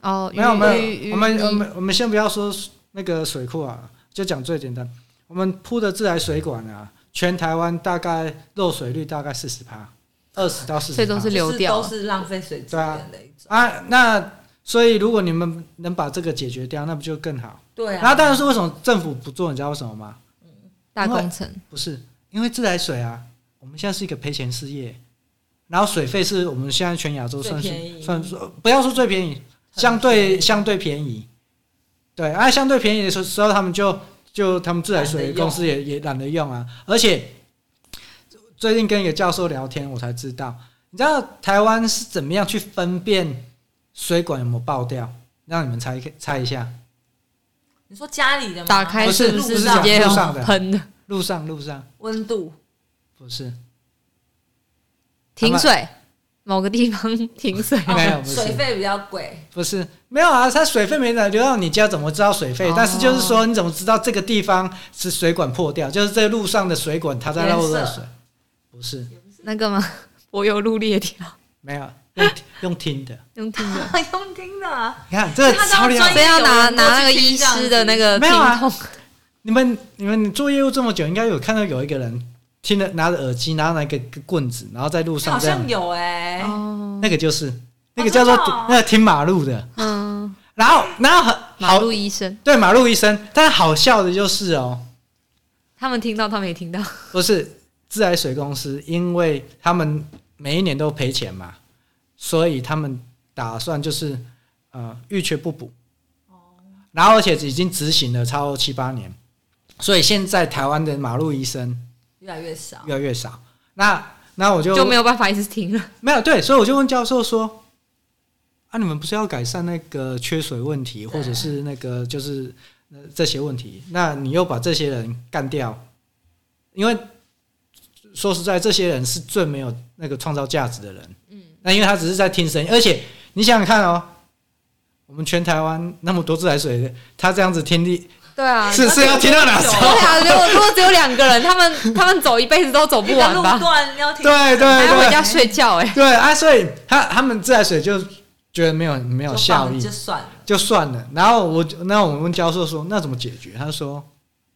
哦，没有没有，我们我们我们先不要说那个水库啊，就讲最简单。我们铺的自来水管啊，全台湾大概漏水率大概四十趴，二十到四十，所以都是流掉，都是浪费水资源的一种。啊，那所以如果你们能把这个解决掉，那不就更好？对啊。那当然是为什么政府不做？你知道为什么吗？大工程不是因为自来水啊，我们现在是一个赔钱事业。然后水费是我们现在全亚洲算是算说不要说最便宜，相对相对便宜，对，啊，相对便宜的时候，他们就就他们自来水公司也也懒得用啊。而且最近跟一个教授聊天，我才知道，你知道台湾是怎么样去分辨水管有没有爆掉？让你们猜猜一下。你说家里的吗？打开是不是直接路上的喷的？路上路上温度不是。停水，某个地方 *laughs* 停水没有，水费比较贵。不是，没有啊，它水费没流到你家，怎么知道水费？但是就是说，你怎么知道这个地方是水管破掉？就是这路上的水管它在漏热水，不是那个吗？*laughs* 柏油路裂条没有，用用听的，用听的，*laughs* 用听的。你看这个超厉害，非要拿拿那个医师的那个没有啊？你们你们做业务这么久，应该有看到有一个人。听着，拿着耳机，拿着那个棍子，然后在路上这样。好像有哎、欸，那个就是那个叫做那个听马路的，嗯，然后然后很马路医生，对马路医生，但是好笑的就是哦，他们听到，他们也听到，不是自来水公司，因为他们每一年都赔钱嘛，所以他们打算就是呃遇缺不补，然后而且已经执行了超过七八年，所以现在台湾的马路医生。越来越少，越来越少。那那我就就没有办法一直听了。没有对，所以我就问教授说：“啊，你们不是要改善那个缺水问题，或者是那个就是这些问题？那你又把这些人干掉？因为说实在，这些人是最没有那个创造价值的人。嗯，那因为他只是在听声音，而且你想想看哦，我们全台湾那么多自来水，他这样子听力。”对啊，是是要听到哪时候？对啊，如果如果只有两个人，他们 *laughs* 他们走一辈子都走不完吧？对对对，还要回家睡觉哎。对啊，所以他他们自来水就觉得没有没有效益，就算了就算了。然后我那我们问教授说，那怎么解决？他说，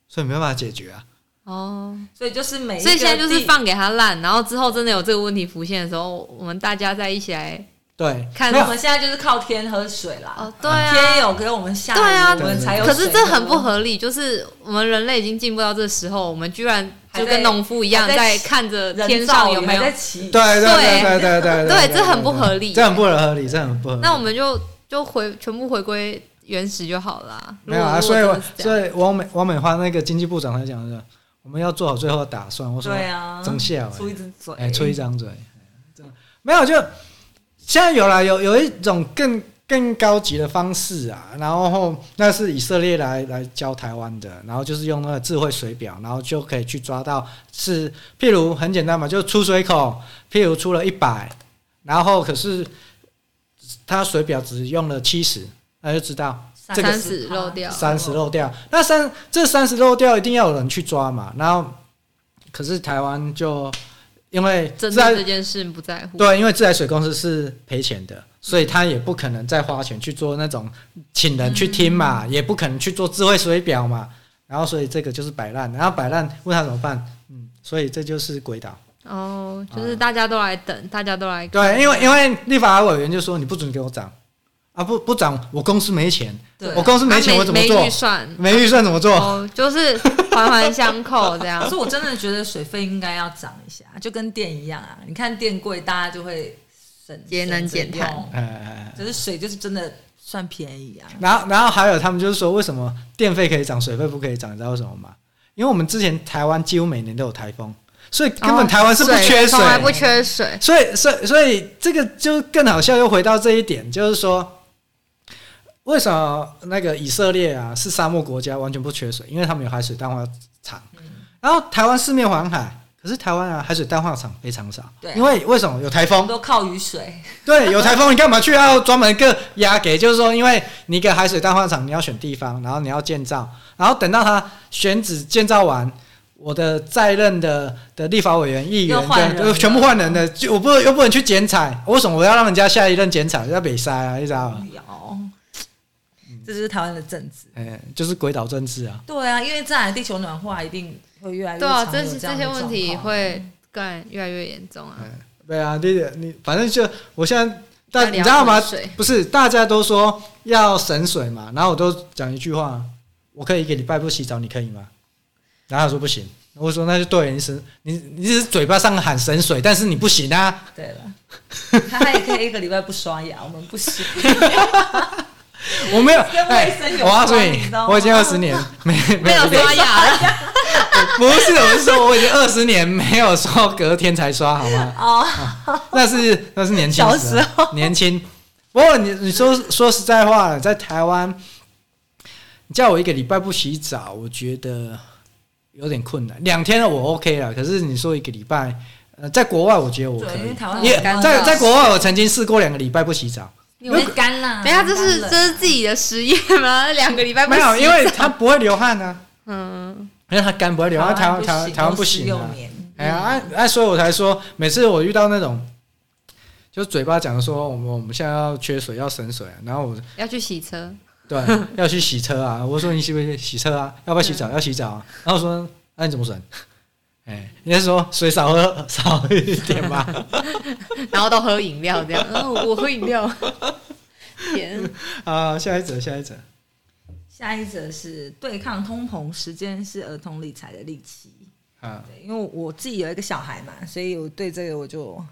所以没办法解决啊。哦，所以就是每所以现在就是放给他烂，然后之后真的有这个问题浮现的时候，我们大家再一起来。对，看我们现在就是靠天喝水啦。哦，对啊，天有给我们下雨，对啊，我们才有。可是这很不合理，就是我们人类已经进步到这时候，我们居然就跟农夫一样在看着天上有没有。对对对对对对对，这很不合理，这很不合理，这很不合理。那我们就就回全部回归原始就好了。没有啊，所以所以王美王美花那个经济部长他讲的，我们要做好最后的打算。我说对啊，睁笑，出一张嘴，哎，出一张嘴，没有就。现在有了，有有一种更更高级的方式啊，然后那是以色列来来教台湾的，然后就是用那个智慧水表，然后就可以去抓到是，譬如很简单嘛，就出水口，譬如出了一百，然后可是它水表只用了七十，那就知道这个三十漏掉，三十漏掉，那三这三十漏掉一定要有人去抓嘛，然后可是台湾就。因为针对这件事不在乎，对，因为自来水公司是赔钱的，所以他也不可能再花钱去做那种请人去听嘛，嗯、也不可能去做智慧水表嘛，然后所以这个就是摆烂，然后摆烂问他怎么办？嗯，所以这就是鬼岛。哦，就是大家都来等，嗯、大家都来。对，因为因为立法委员就说你不准给我涨。啊不不涨，我公司没钱，对我公司没钱，我怎么做？没预算，没预算怎么做？哦，就是环环相扣 *laughs* 这样。可是我真的觉得水费应该要涨一下，就跟电一样啊！你看电贵，大家就会省节能减碳。哎，就是水就是真的算便宜啊。然后然后还有他们就是说，为什么电费可以涨，水费不可以涨？你知道为什么吗？因为我们之前台湾几乎每年都有台风，所以根本台湾是不缺水，从来不缺水。所以所以所以这个就更好笑，又回到这一点，就是说。为什么那个以色列啊是沙漠国家，完全不缺水？因为他们有海水淡化厂。然后台湾四面环海，可是台湾啊海水淡化厂非常少。对，因为为什么有台风？都靠雨水。对，有台风，你干嘛去要专门一个压给？就是说，因为你一个海水淡化厂，你要选地方，然后你要建造，然后等到它选址建造完，我的在任的的立法委员、议员就全部换人的，就我不又不能去剪彩，为什么我要让人家下一任剪彩？要北塞啊，你知道吗？这就是台湾的政治，哎、欸，就是鬼岛政治啊。对啊，因为再来地球暖化一定会越来越对啊，这这些问题会更越来越严重啊、欸。对啊，你你反正就我现在大你知道吗？不是大家都说要省水嘛，然后我都讲一句话：我可以一个礼拜不洗澡，你可以吗？然后他说不行。我说那就对，你是你你只是嘴巴上喊省水，但是你不行啊。对了，他也可以一个礼拜不刷牙，我们不行。*laughs* *laughs* 我没有，跟卫生有关，我告诉你，我已经二十年没没有刷牙了。*laughs* 不是，我是说我已经二十年没有说隔天才刷，好吗？哦，那是那是年轻时，时候，年轻。不过你你说说实在话，在台湾，你叫我一个礼拜不洗澡，我觉得。有点困难，两天我 OK 了。可是你说一个礼拜，呃，在国外我觉得我可以。也在在国外，我曾经试过两个礼拜不洗澡，因为干了。等下，这是这是自己的实验吗？*laughs* 两个礼拜没有，因为它不会流汗呢、啊。嗯，因为它干不会流汗，台湾台湾台湾不行啊。哎呀，哎哎，所以我才说，每次我遇到那种，就嘴巴讲说，我们我们现在要缺水，要省水，然后我要去洗车。对，要去洗车啊！我说你洗不洗洗车啊？要不要洗澡？要洗澡啊！然后说那、啊、你怎么省？哎，你是说水少喝少一点吧？*laughs* 然后都喝饮料这样。然后我喝饮料。*laughs* 天啊！下一则，下一则，下一则是对抗通膨，时间是儿童理财的利器啊！对，因为我自己有一个小孩嘛，所以我对这个我就。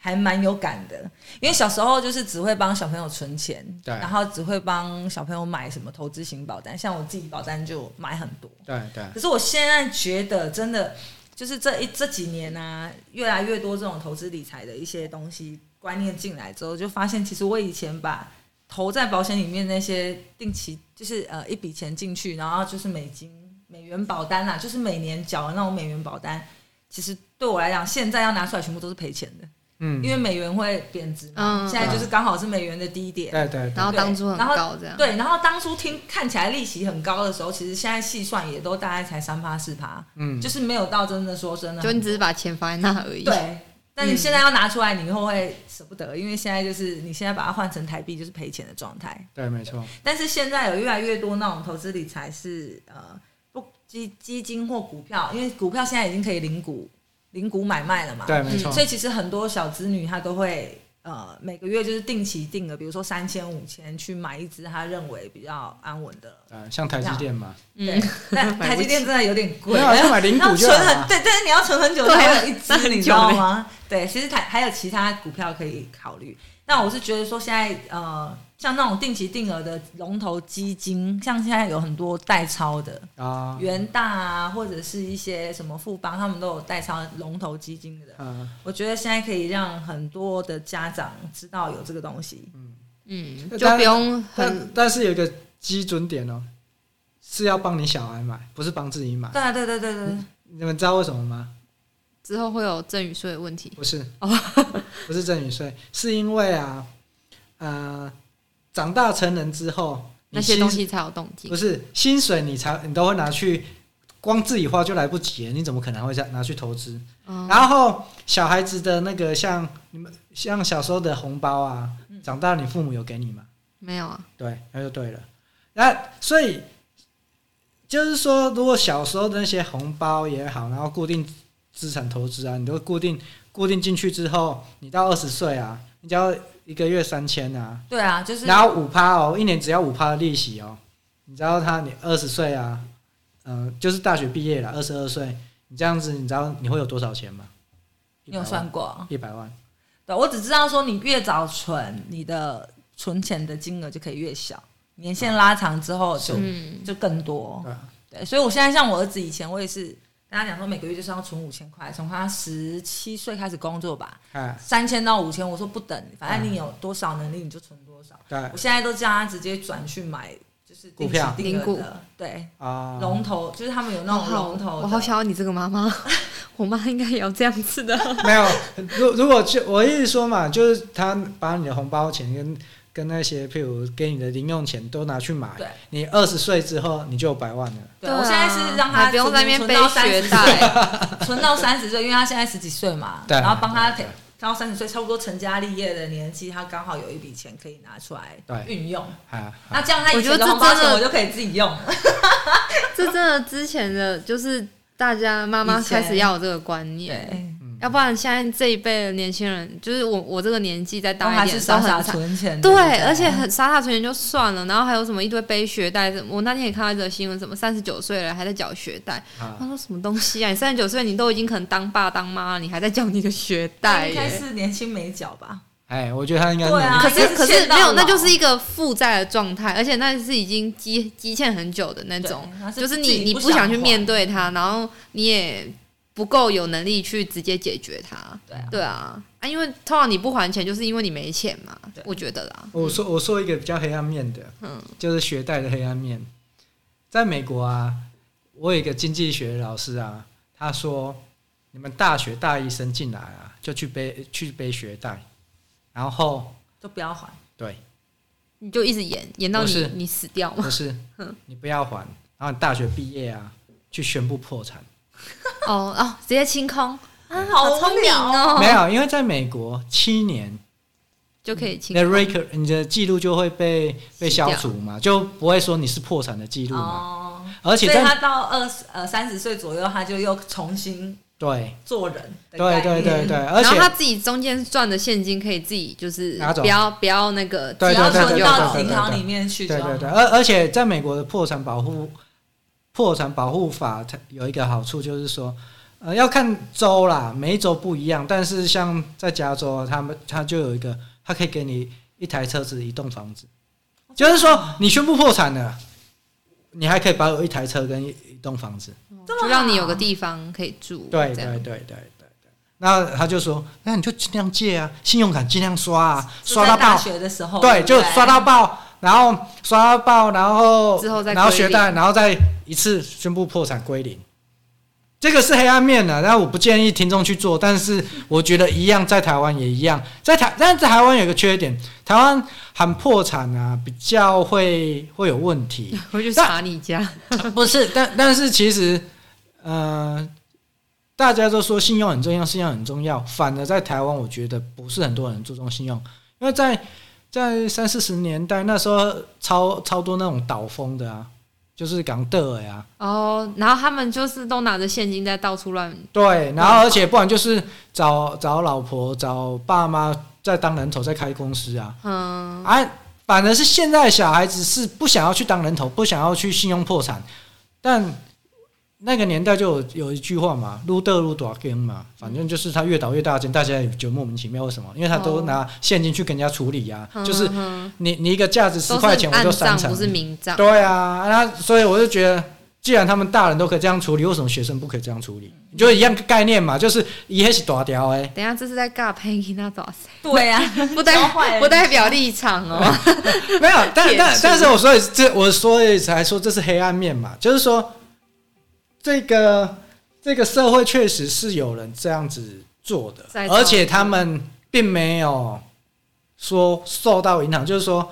还蛮有感的，因为小时候就是只会帮小朋友存钱，对，然后只会帮小朋友买什么投资型保单，像我自己保单就买很多，对对。可是我现在觉得，真的就是这一这几年呢、越来越多这种投资理财的一些东西观念进来之后，就发现其实我以前把投在保险里面那些定期，就是呃一笔钱进去，然后就是美金美元保单啦，就是每年缴的那种美元保单，其实对我来讲，现在要拿出来全部都是赔钱的。嗯，因为美元会贬值嘛，嗯、现在就是刚好是美元的低点。对对，对。然后当初很高这样。对，然后当初听看起来利息很高的时候，其实现在细算也都大概才三趴四趴。嗯。就是没有到真的说真的。就你只是把钱放在那而已。对。但你现在要拿出来，你以后会舍不得，因为现在就是你现在把它换成台币，就是赔钱的状态。对，没错。但是现在有越来越多那种投资理财是呃不基基金或股票，因为股票现在已经可以领股。零股买卖了嘛？对，没错。所以其实很多小资女她都会呃每个月就是定期定额，比如说三千五千去买一支她认为比较安稳的。呃，像台积电嘛。对，但台积电真的有点贵。要买零股就存很对，但是你要存很久才有一支，你知道吗？对，其实台还有其他股票可以考虑。那我是觉得说现在呃。像那种定期定额的龙头基金，像现在有很多代抄的啊，元大啊，或者是一些什么富邦，他们都有代抄龙头基金的。啊，我觉得现在可以让很多的家长知道有这个东西。嗯嗯，就不用很但，但是有一个基准点哦，是要帮你小孩买，不是帮自己买。对对对对对，你们知道为什么吗？之后会有赠与税的问题？不是哦，*laughs* 不是赠与税，是因为啊，呃。长大成人之后，那些东西才有动机。不是薪水，你才你都会拿去，光自己花就来不及了。你怎么可能会再拿去投资？嗯、然后小孩子的那个像你们像小时候的红包啊，长大你父母有给你吗？没有啊。对，那就对了。那所以就是说，如果小时候的那些红包也好，然后固定资产投资啊，你都固定固定进去之后，你到二十岁啊，你只要。一个月三千啊，对啊，就是然后五趴哦，一年只要五趴的利息哦。你知道他你二十岁啊，嗯、呃，就是大学毕业了，二十二岁，你这样子，你知道你会有多少钱吗？你有算过？一百万。对，我只知道说你越早存，你的存钱的金额就可以越小，年限拉长之后就、嗯、就更多。对，对，所以我现在像我儿子以前，我也是。跟他讲说，每个月就是要存五千块，从他十七岁开始工作吧，三千到五千，我说不等，反正你有多少能力你就存多少。对，我现在都叫他直接转去买，就是股票定股的，对啊，龙头就是他们有那种龙头。我好想要你这个妈妈，*laughs* 我妈应该也要这样子的。没有，如如果就我意思说嘛，就是他把你的红包钱跟。跟那些，譬如给你的零用钱都拿去买，对你二十岁之后你就有百万了。对，我现在是让他不用在那边背学贷，存到三十岁，因为他现在十几岁嘛，对然后帮他到三十岁，差不多成家立业的年纪，他刚好有一笔钱可以拿出来运用。对，那这样他以前的红包钱我就可以自己用。*laughs* 这真的之前的就是大家妈妈开始要有这个观念。嗯，要不然现在这一辈的年轻人，就是我我这个年纪再大一点，傻傻存钱，对，而且很傻傻存钱就算了，然后还有什么一堆背学贷，我那天也看到一则新闻，什么三十九岁了还在缴学贷，啊、他说什么东西啊？你三十九岁你都已经可能当爸当妈了，你还在缴你的学贷？应该是年轻没缴吧？哎，我觉得他应该是，对啊，可是可是没有，那就是一个负债的状态，而且那是已经积积欠很久的那种，是就是你你不想去面对它，然后你也。不够有能力去直接解决它，对啊，对啊，啊，因为通常你不还钱，就是因为你没钱嘛。我觉得啦。我说我说一个比较黑暗面的，嗯，就是学贷的黑暗面。在美国啊，我有一个经济学老师啊，他说，你们大学大一生进来啊，就去背去背学贷，然后都不要还，对，你就一直延延到你你死掉吗？不是，*laughs* 你不要还，然后你大学毕业啊，去宣布破产。哦哦，直接清空。啊，好聪明哦！没有，因为在美国七年就可以清空，你的你的记录就会被被消除嘛，就不会说你是破产的记录嘛。哦，而且所以他到二十呃三十岁左右，他就又重新对。做人，对对对对，而且他自己中间赚的现金可以自己就是不要不要那个，只要存到银行里面去。对对对，而而且在美国的破产保护。破产保护法它有一个好处，就是说，呃，要看州啦，每一州不一样。但是像在加州，他们他就有一个，他可以给你一台车子、一栋房子，就是说你宣布破产了，你还可以保有一台车跟一栋房子，就让你有个地方可以住。对对对对对对。那他就说，那你就尽量借啊，信用卡尽量刷啊，刷到爆。大学的时候，对，就刷到爆。然后刷爆，然后然后学贷，然后再一次宣布破产归零，这个是黑暗面的。然后我不建议听众去做，但是我觉得一样，在台湾也一样。在台，但是在台湾有个缺点，台湾喊破产啊，比较会会有问题。*laughs* 回去查你家，*laughs* 不是？但但是其实，呃，大家都说信用很重要，信用很重要。反而在台湾，我觉得不是很多人注重信用，因为在。在三四十年代，那时候超超多那种倒风的啊，就是港德呀。哦，然后他们就是都拿着现金在到处乱。对，然后而且不然就是找找老婆、找爸妈在当人头，在开公司啊。嗯。啊，反而是现在小孩子是不想要去当人头，不想要去信用破产，但。那个年代就有有一句话嘛，撸得撸大间嘛，反正就是他越倒越大间，大家也就莫名其妙为什么？因为他都拿现金去跟人家处理呀、啊，哦、就是你你一个价值十块钱，我就三成，不是明账。对啊，那所以我就觉得，既然他们大人都可以这样处理，为什么学生不可以这样处理？就一样概念嘛，就是一还是大条哎。等一下这是在尬潘吉那多少？对啊，*laughs* 不代不代表立场哦。*laughs* 没有，但但 *laughs* 但是我所以这我所以才说这是黑暗面嘛，就是说。这个这个社会确实是有人这样子做的，而且他们并没有说受到影响，就是说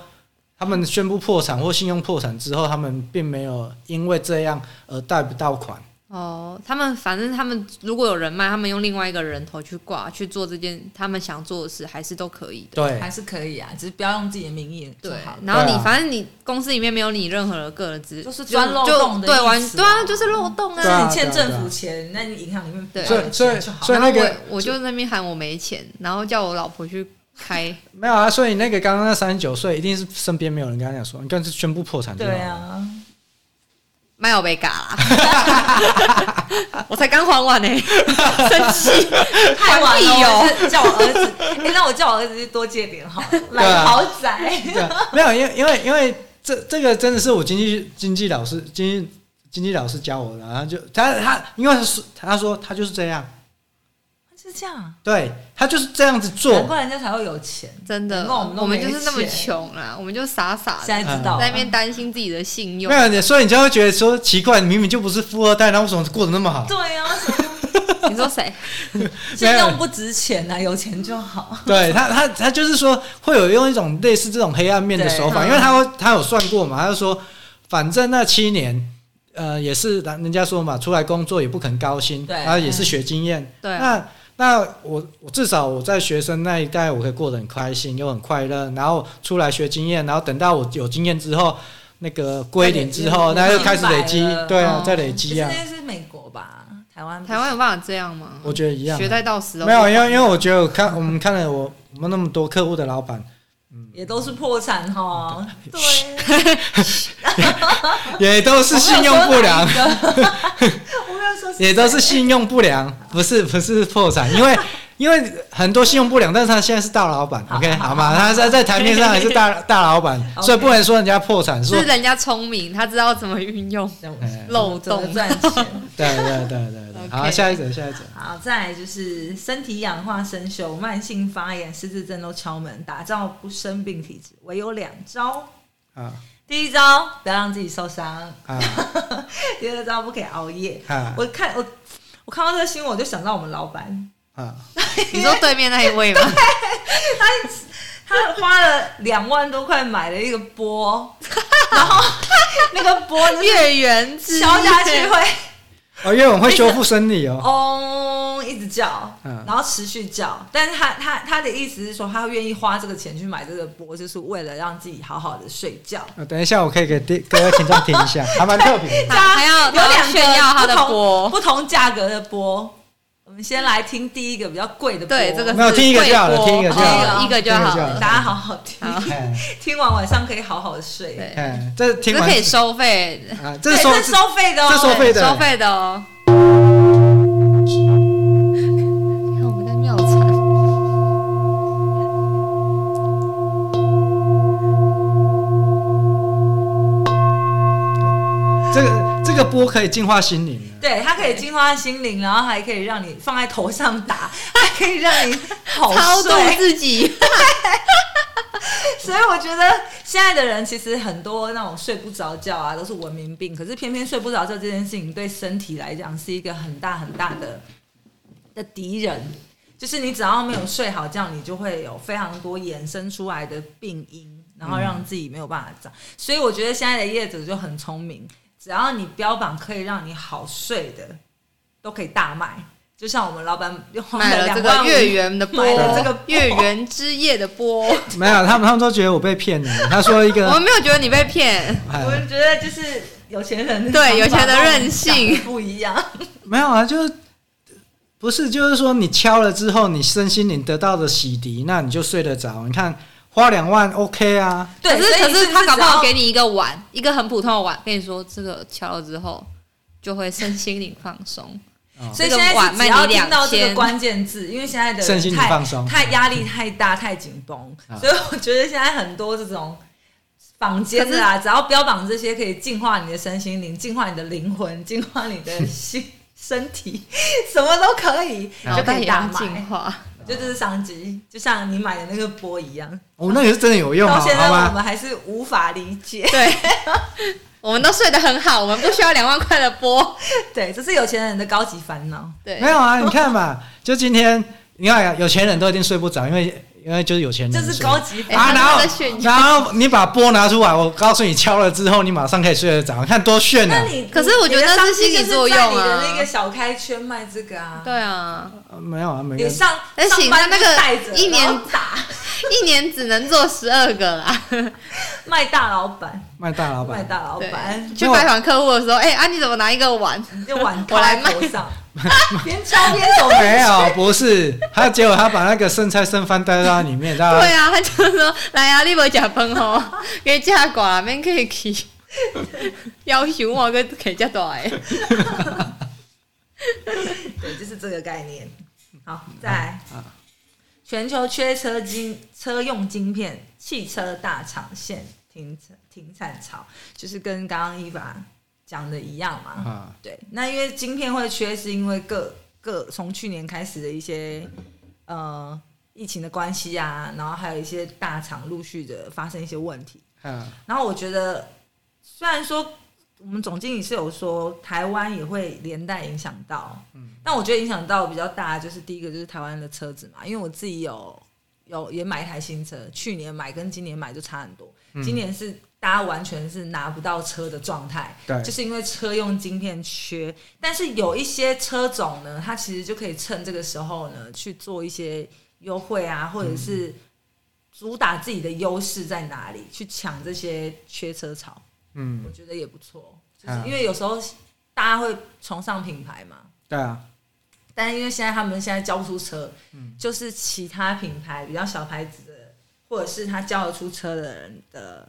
他们宣布破产或信用破产之后，他们并没有因为这样而贷不到款。哦，他们反正他们如果有人脉，他们用另外一个人头去挂去做这件他们想做的事，还是都可以的。对，还是可以啊，只是不要用自己的名义。对，然后你反正你公司里面没有你任何的个人资，就是钻漏洞的。对，完对啊，就是漏洞啊。是你欠政府钱，那你银行里面对，所以所以所以那个我就在那边喊我没钱，然后叫我老婆去开。*laughs* 没有啊，所以那个刚刚那三十九岁，一定是身边没有人跟他讲说，你干脆宣布破产。对啊。没有被嘎啦，*laughs* 我才刚还完呢，*laughs* 生气，太晚了。叫我儿子，*laughs* 哎，那我叫我儿子多借点好，买豪宅。没有，因为因为因为这这个真的是我经济经济老师经济经济老师教我的，然后就他他因为他说他说他就是这样。是这样，对他就是这样子做，难怪人家才会有钱。真的，我们我们就是那么穷啊，我们就傻傻的，现在知道在那边担心自己的信用。没有，所以你就会觉得说奇怪，你明明就不是富二代，那为什么过得那么好？对啊，*laughs* 你说谁？*laughs* 信用不值钱啊，有钱就好。对他，他他就是说会有用一种类似这种黑暗面的手法，因为他他有算过嘛，他就说反正那七年，呃，也是人人家说嘛，出来工作也不肯高薪，然后也是学经验，对，那。那我我至少我在学生那一代，我可以过得很开心又很快乐，然后出来学经验，然后等到我有经验之后，那个归零之后，那就开始累积，对啊，再累积啊。现在是美国吧？台湾台湾有办法这样吗？我觉得一样，学在到时没有，因为因为我觉得我看我们看了我我们那么多客户的老板。也都是破产哈，对，*laughs* 也都是信用不良，*laughs* *laughs* 也都是信用不良，*laughs* 不是不是破产，因为因为很多信用不良，但是他现在是大老板，OK 好吗？他在在台面上也是大 *laughs* 大老板，所以不能说人家破产，是人家聪明，他知道怎么运用 *laughs* 漏洞赚钱，对对对对对。好，下一则，下一则。好，再来就是身体氧化生锈、慢性发炎、失智症都敲门，打造不生病体质，唯有两招。啊，第一招不要让自己受伤。啊，*laughs* 第二招不可以熬夜。啊，我看我我看到这个新闻，我就想到我们老板。啊，*laughs* 你说对面那一位吗？对，他他花了两万多块买了一个波，然后那个波月圆敲下去会。哦，因为我们会修复生理哦。哦，一直叫，嗯然后持续叫，但是他他他的意思是说，他愿意花这个钱去买这个波，就是为了让自己好好的睡觉。等一下，我可以给各位听众听一下，还蛮特别。*laughs* 他还要有两炫耀他的波，不同价格的钵。我们先来听第一个比较贵的钵，对，这个没有听一个就好了，听一个就好，一个就好，大家好好听，听完晚上可以好好的睡。嗯，这听完可以收费。啊，这是收收费的哦，这收费的，收费的哦。看我们在妙产，这个这个波可以净化心灵。对，它可以净化心灵，然后还可以让你放在头上打，*laughs* 还可以让你超度 *laughs* 自己。*laughs* 所以我觉得现在的人其实很多那种睡不着觉啊，都是文明病。可是偏偏睡不着觉这件事情对身体来讲是一个很大很大的的敌人。就是你只要没有睡好觉，你就会有非常多衍生出来的病因，然后让自己没有办法长。所以我觉得现在的业者就很聪明。只要你标榜可以让你好睡的，都可以大卖。就像我们老板又买了这个月圆的波，买了这个月圆之夜的波。没有，他们他们都觉得我被骗了。他说一个，*laughs* 我们没有觉得你被骗，我们觉得就是有钱人对有钱的任性不一样。*laughs* 没有啊，就是不是就是说你敲了之后，你身心灵得到的洗涤，那你就睡得着。你看。花两万 OK 啊，对，可是可是他搞不好给你一个碗，一个很普通的碗，跟你说这个敲了之后就会身心灵放松。所以现在是只要听到这个关键字，因为现在的身心灵放松。太压力太大太紧绷，所以我觉得现在很多这种坊间的啊，只要标榜这些可以净化你的身心灵、净化你的灵魂、*laughs* 净化你的心身体，什么都可以，就可以大净化。就这是商机，就像你买的那个波一样。哦，那也是真的有用啊！到现在我们还是无法理解。对，*laughs* 我们都睡得很好，我们不需要两万块的波。对，这是有钱人的高级烦恼。对，没有啊，你看嘛，就今天，你看有钱人都一定睡不着，因为。因为就是有钱人，这是高级啊！然后，然后你把波拿出来，我告诉你，敲了之后，你马上可以睡得着，看多炫啊！可是我觉得那是心理作用啊！你的那个小开圈卖这个啊？对啊，没有啊，没有。你上，而且他那个一年打，*laughs* 一年只能做十二个啦。*laughs* 卖大老板，卖大老板，卖大老板。去拜访客户的时候，哎，啊，你怎么拿一个碗？用碗 *laughs* 我来卖上。边敲边走，没有，不是他，结果他把那个剩菜剩饭带到里面，对啊，他就说来啊，你不吃饭吼，*laughs* 给加寡，免客气，要求我个可以加大哎，*laughs* 对，就是这个概念。好，再来，全球缺车晶车用晶片，汽车大厂现停停产潮，就是跟刚刚伊娃。讲的一样嘛，啊、对，那因为晶片会缺，是因为各各从去年开始的一些呃疫情的关系啊，然后还有一些大厂陆续的发生一些问题，嗯、啊，然后我觉得虽然说我们总经理是有说台湾也会连带影响到，嗯，但我觉得影响到比较大的就是第一个就是台湾的车子嘛，因为我自己有有也买一台新车，去年买跟今年买就差很多，嗯、今年是。大家完全是拿不到车的状态，对，就是因为车用晶片缺。但是有一些车种呢，它其实就可以趁这个时候呢去做一些优惠啊，或者是主打自己的优势在哪里，去抢这些缺车潮。嗯，我觉得也不错，就是因为有时候大家会崇尚品牌嘛。对啊。但是因为现在他们现在交不出车，嗯，就是其他品牌比较小牌子的，或者是他交得出车的人的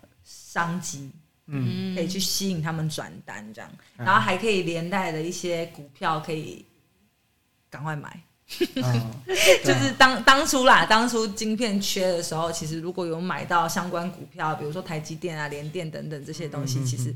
商机，嗯，可以去吸引他们转单这样，然后还可以连带的一些股票可以赶快买。*laughs* 哦、就是当当初啦，当初晶片缺的时候，其实如果有买到相关股票，比如说台积电啊、联电等等这些东西，嗯、其实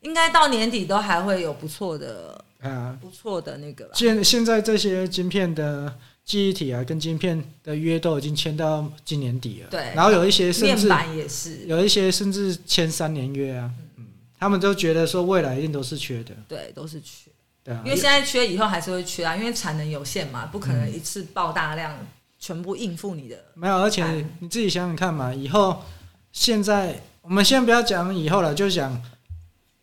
应该到年底都还会有不错的。啊，不错的那个。现现在这些晶片的记忆体啊，跟晶片的约都已经签到今年底了。对。然后有一些甚至面板也是，有一些甚至签三年约啊。嗯。他们都觉得说未来一定都是缺的。对，都是缺。对啊。因为现在缺，以后还是会缺啊，因为产能有限嘛，不可能一次爆大量，全部应付你的。没有，而且你自己想想看嘛，以后现在我们先不要讲以后了，就讲。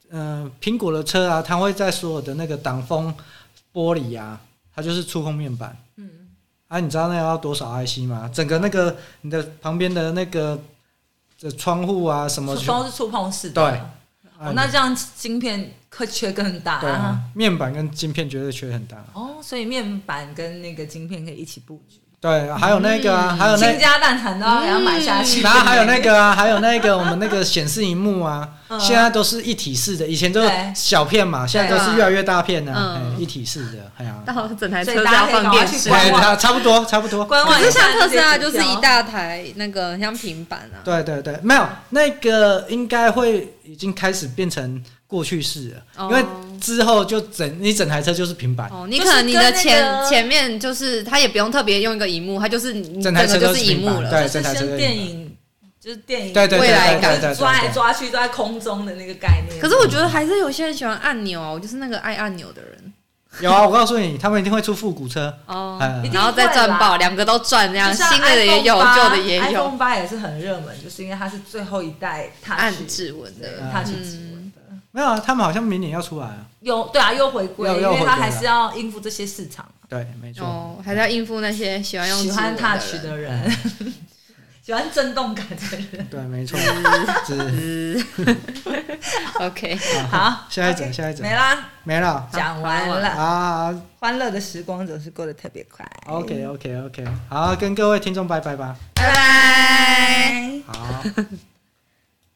嗯、呃，苹果的车啊，它会在所有的那个挡风玻璃啊，它就是触控面板。嗯，啊，你知道那要多少 IC 吗？整个那个你的旁边的那个的窗户啊，什么都是触碰式的。对，哦，那这样晶片会缺更大。对啊，面板跟晶片绝对缺很大。哦，所以面板跟那个晶片可以一起布局。对，还有那个啊，还有那倾家荡产都要给他买下去。然后还有那个啊，还有那个我们那个显示荧幕啊，现在都是一体式的，以前都是小片嘛，现在都是越来越大片的，一体式的，哎呀，到整台车都要放电视，差不多差不多。可是像特斯拉就是一大台那个像平板啊。对对对，没有那个应该会已经开始变成。过去式了，因为之后就整你整台车就是平板。哦，你可能你的前前面就是它也不用特别用一个荧幕，它就是整台车就是荧幕了。对，整台车电影就是电影，对对未来感抓来抓去都在空中的那个概念。可是我觉得还是有些人喜欢按钮啊，我就是那个爱按钮的人。有啊，我告诉你，他们一定会出复古车哦，然后再赚爆，两个都赚这样，新的也有，旧的也有。iPhone 八也是很热门，就是因为它是最后一代按指纹的，它是指纹。没有啊，他们好像明年要出来啊。又对啊，又回归，因为他还是要应付这些市场。对，没错。哦，还是要应付那些喜欢用喜欢 touch 的人，*laughs* 喜欢震动感的人。对，没错。*laughs* *laughs* OK，好，下一整，下一整，没啦，没了，讲完了啊。欢乐的时光总是过得特别快。OK，OK，OK，好，跟各位听众拜拜吧，拜拜。好。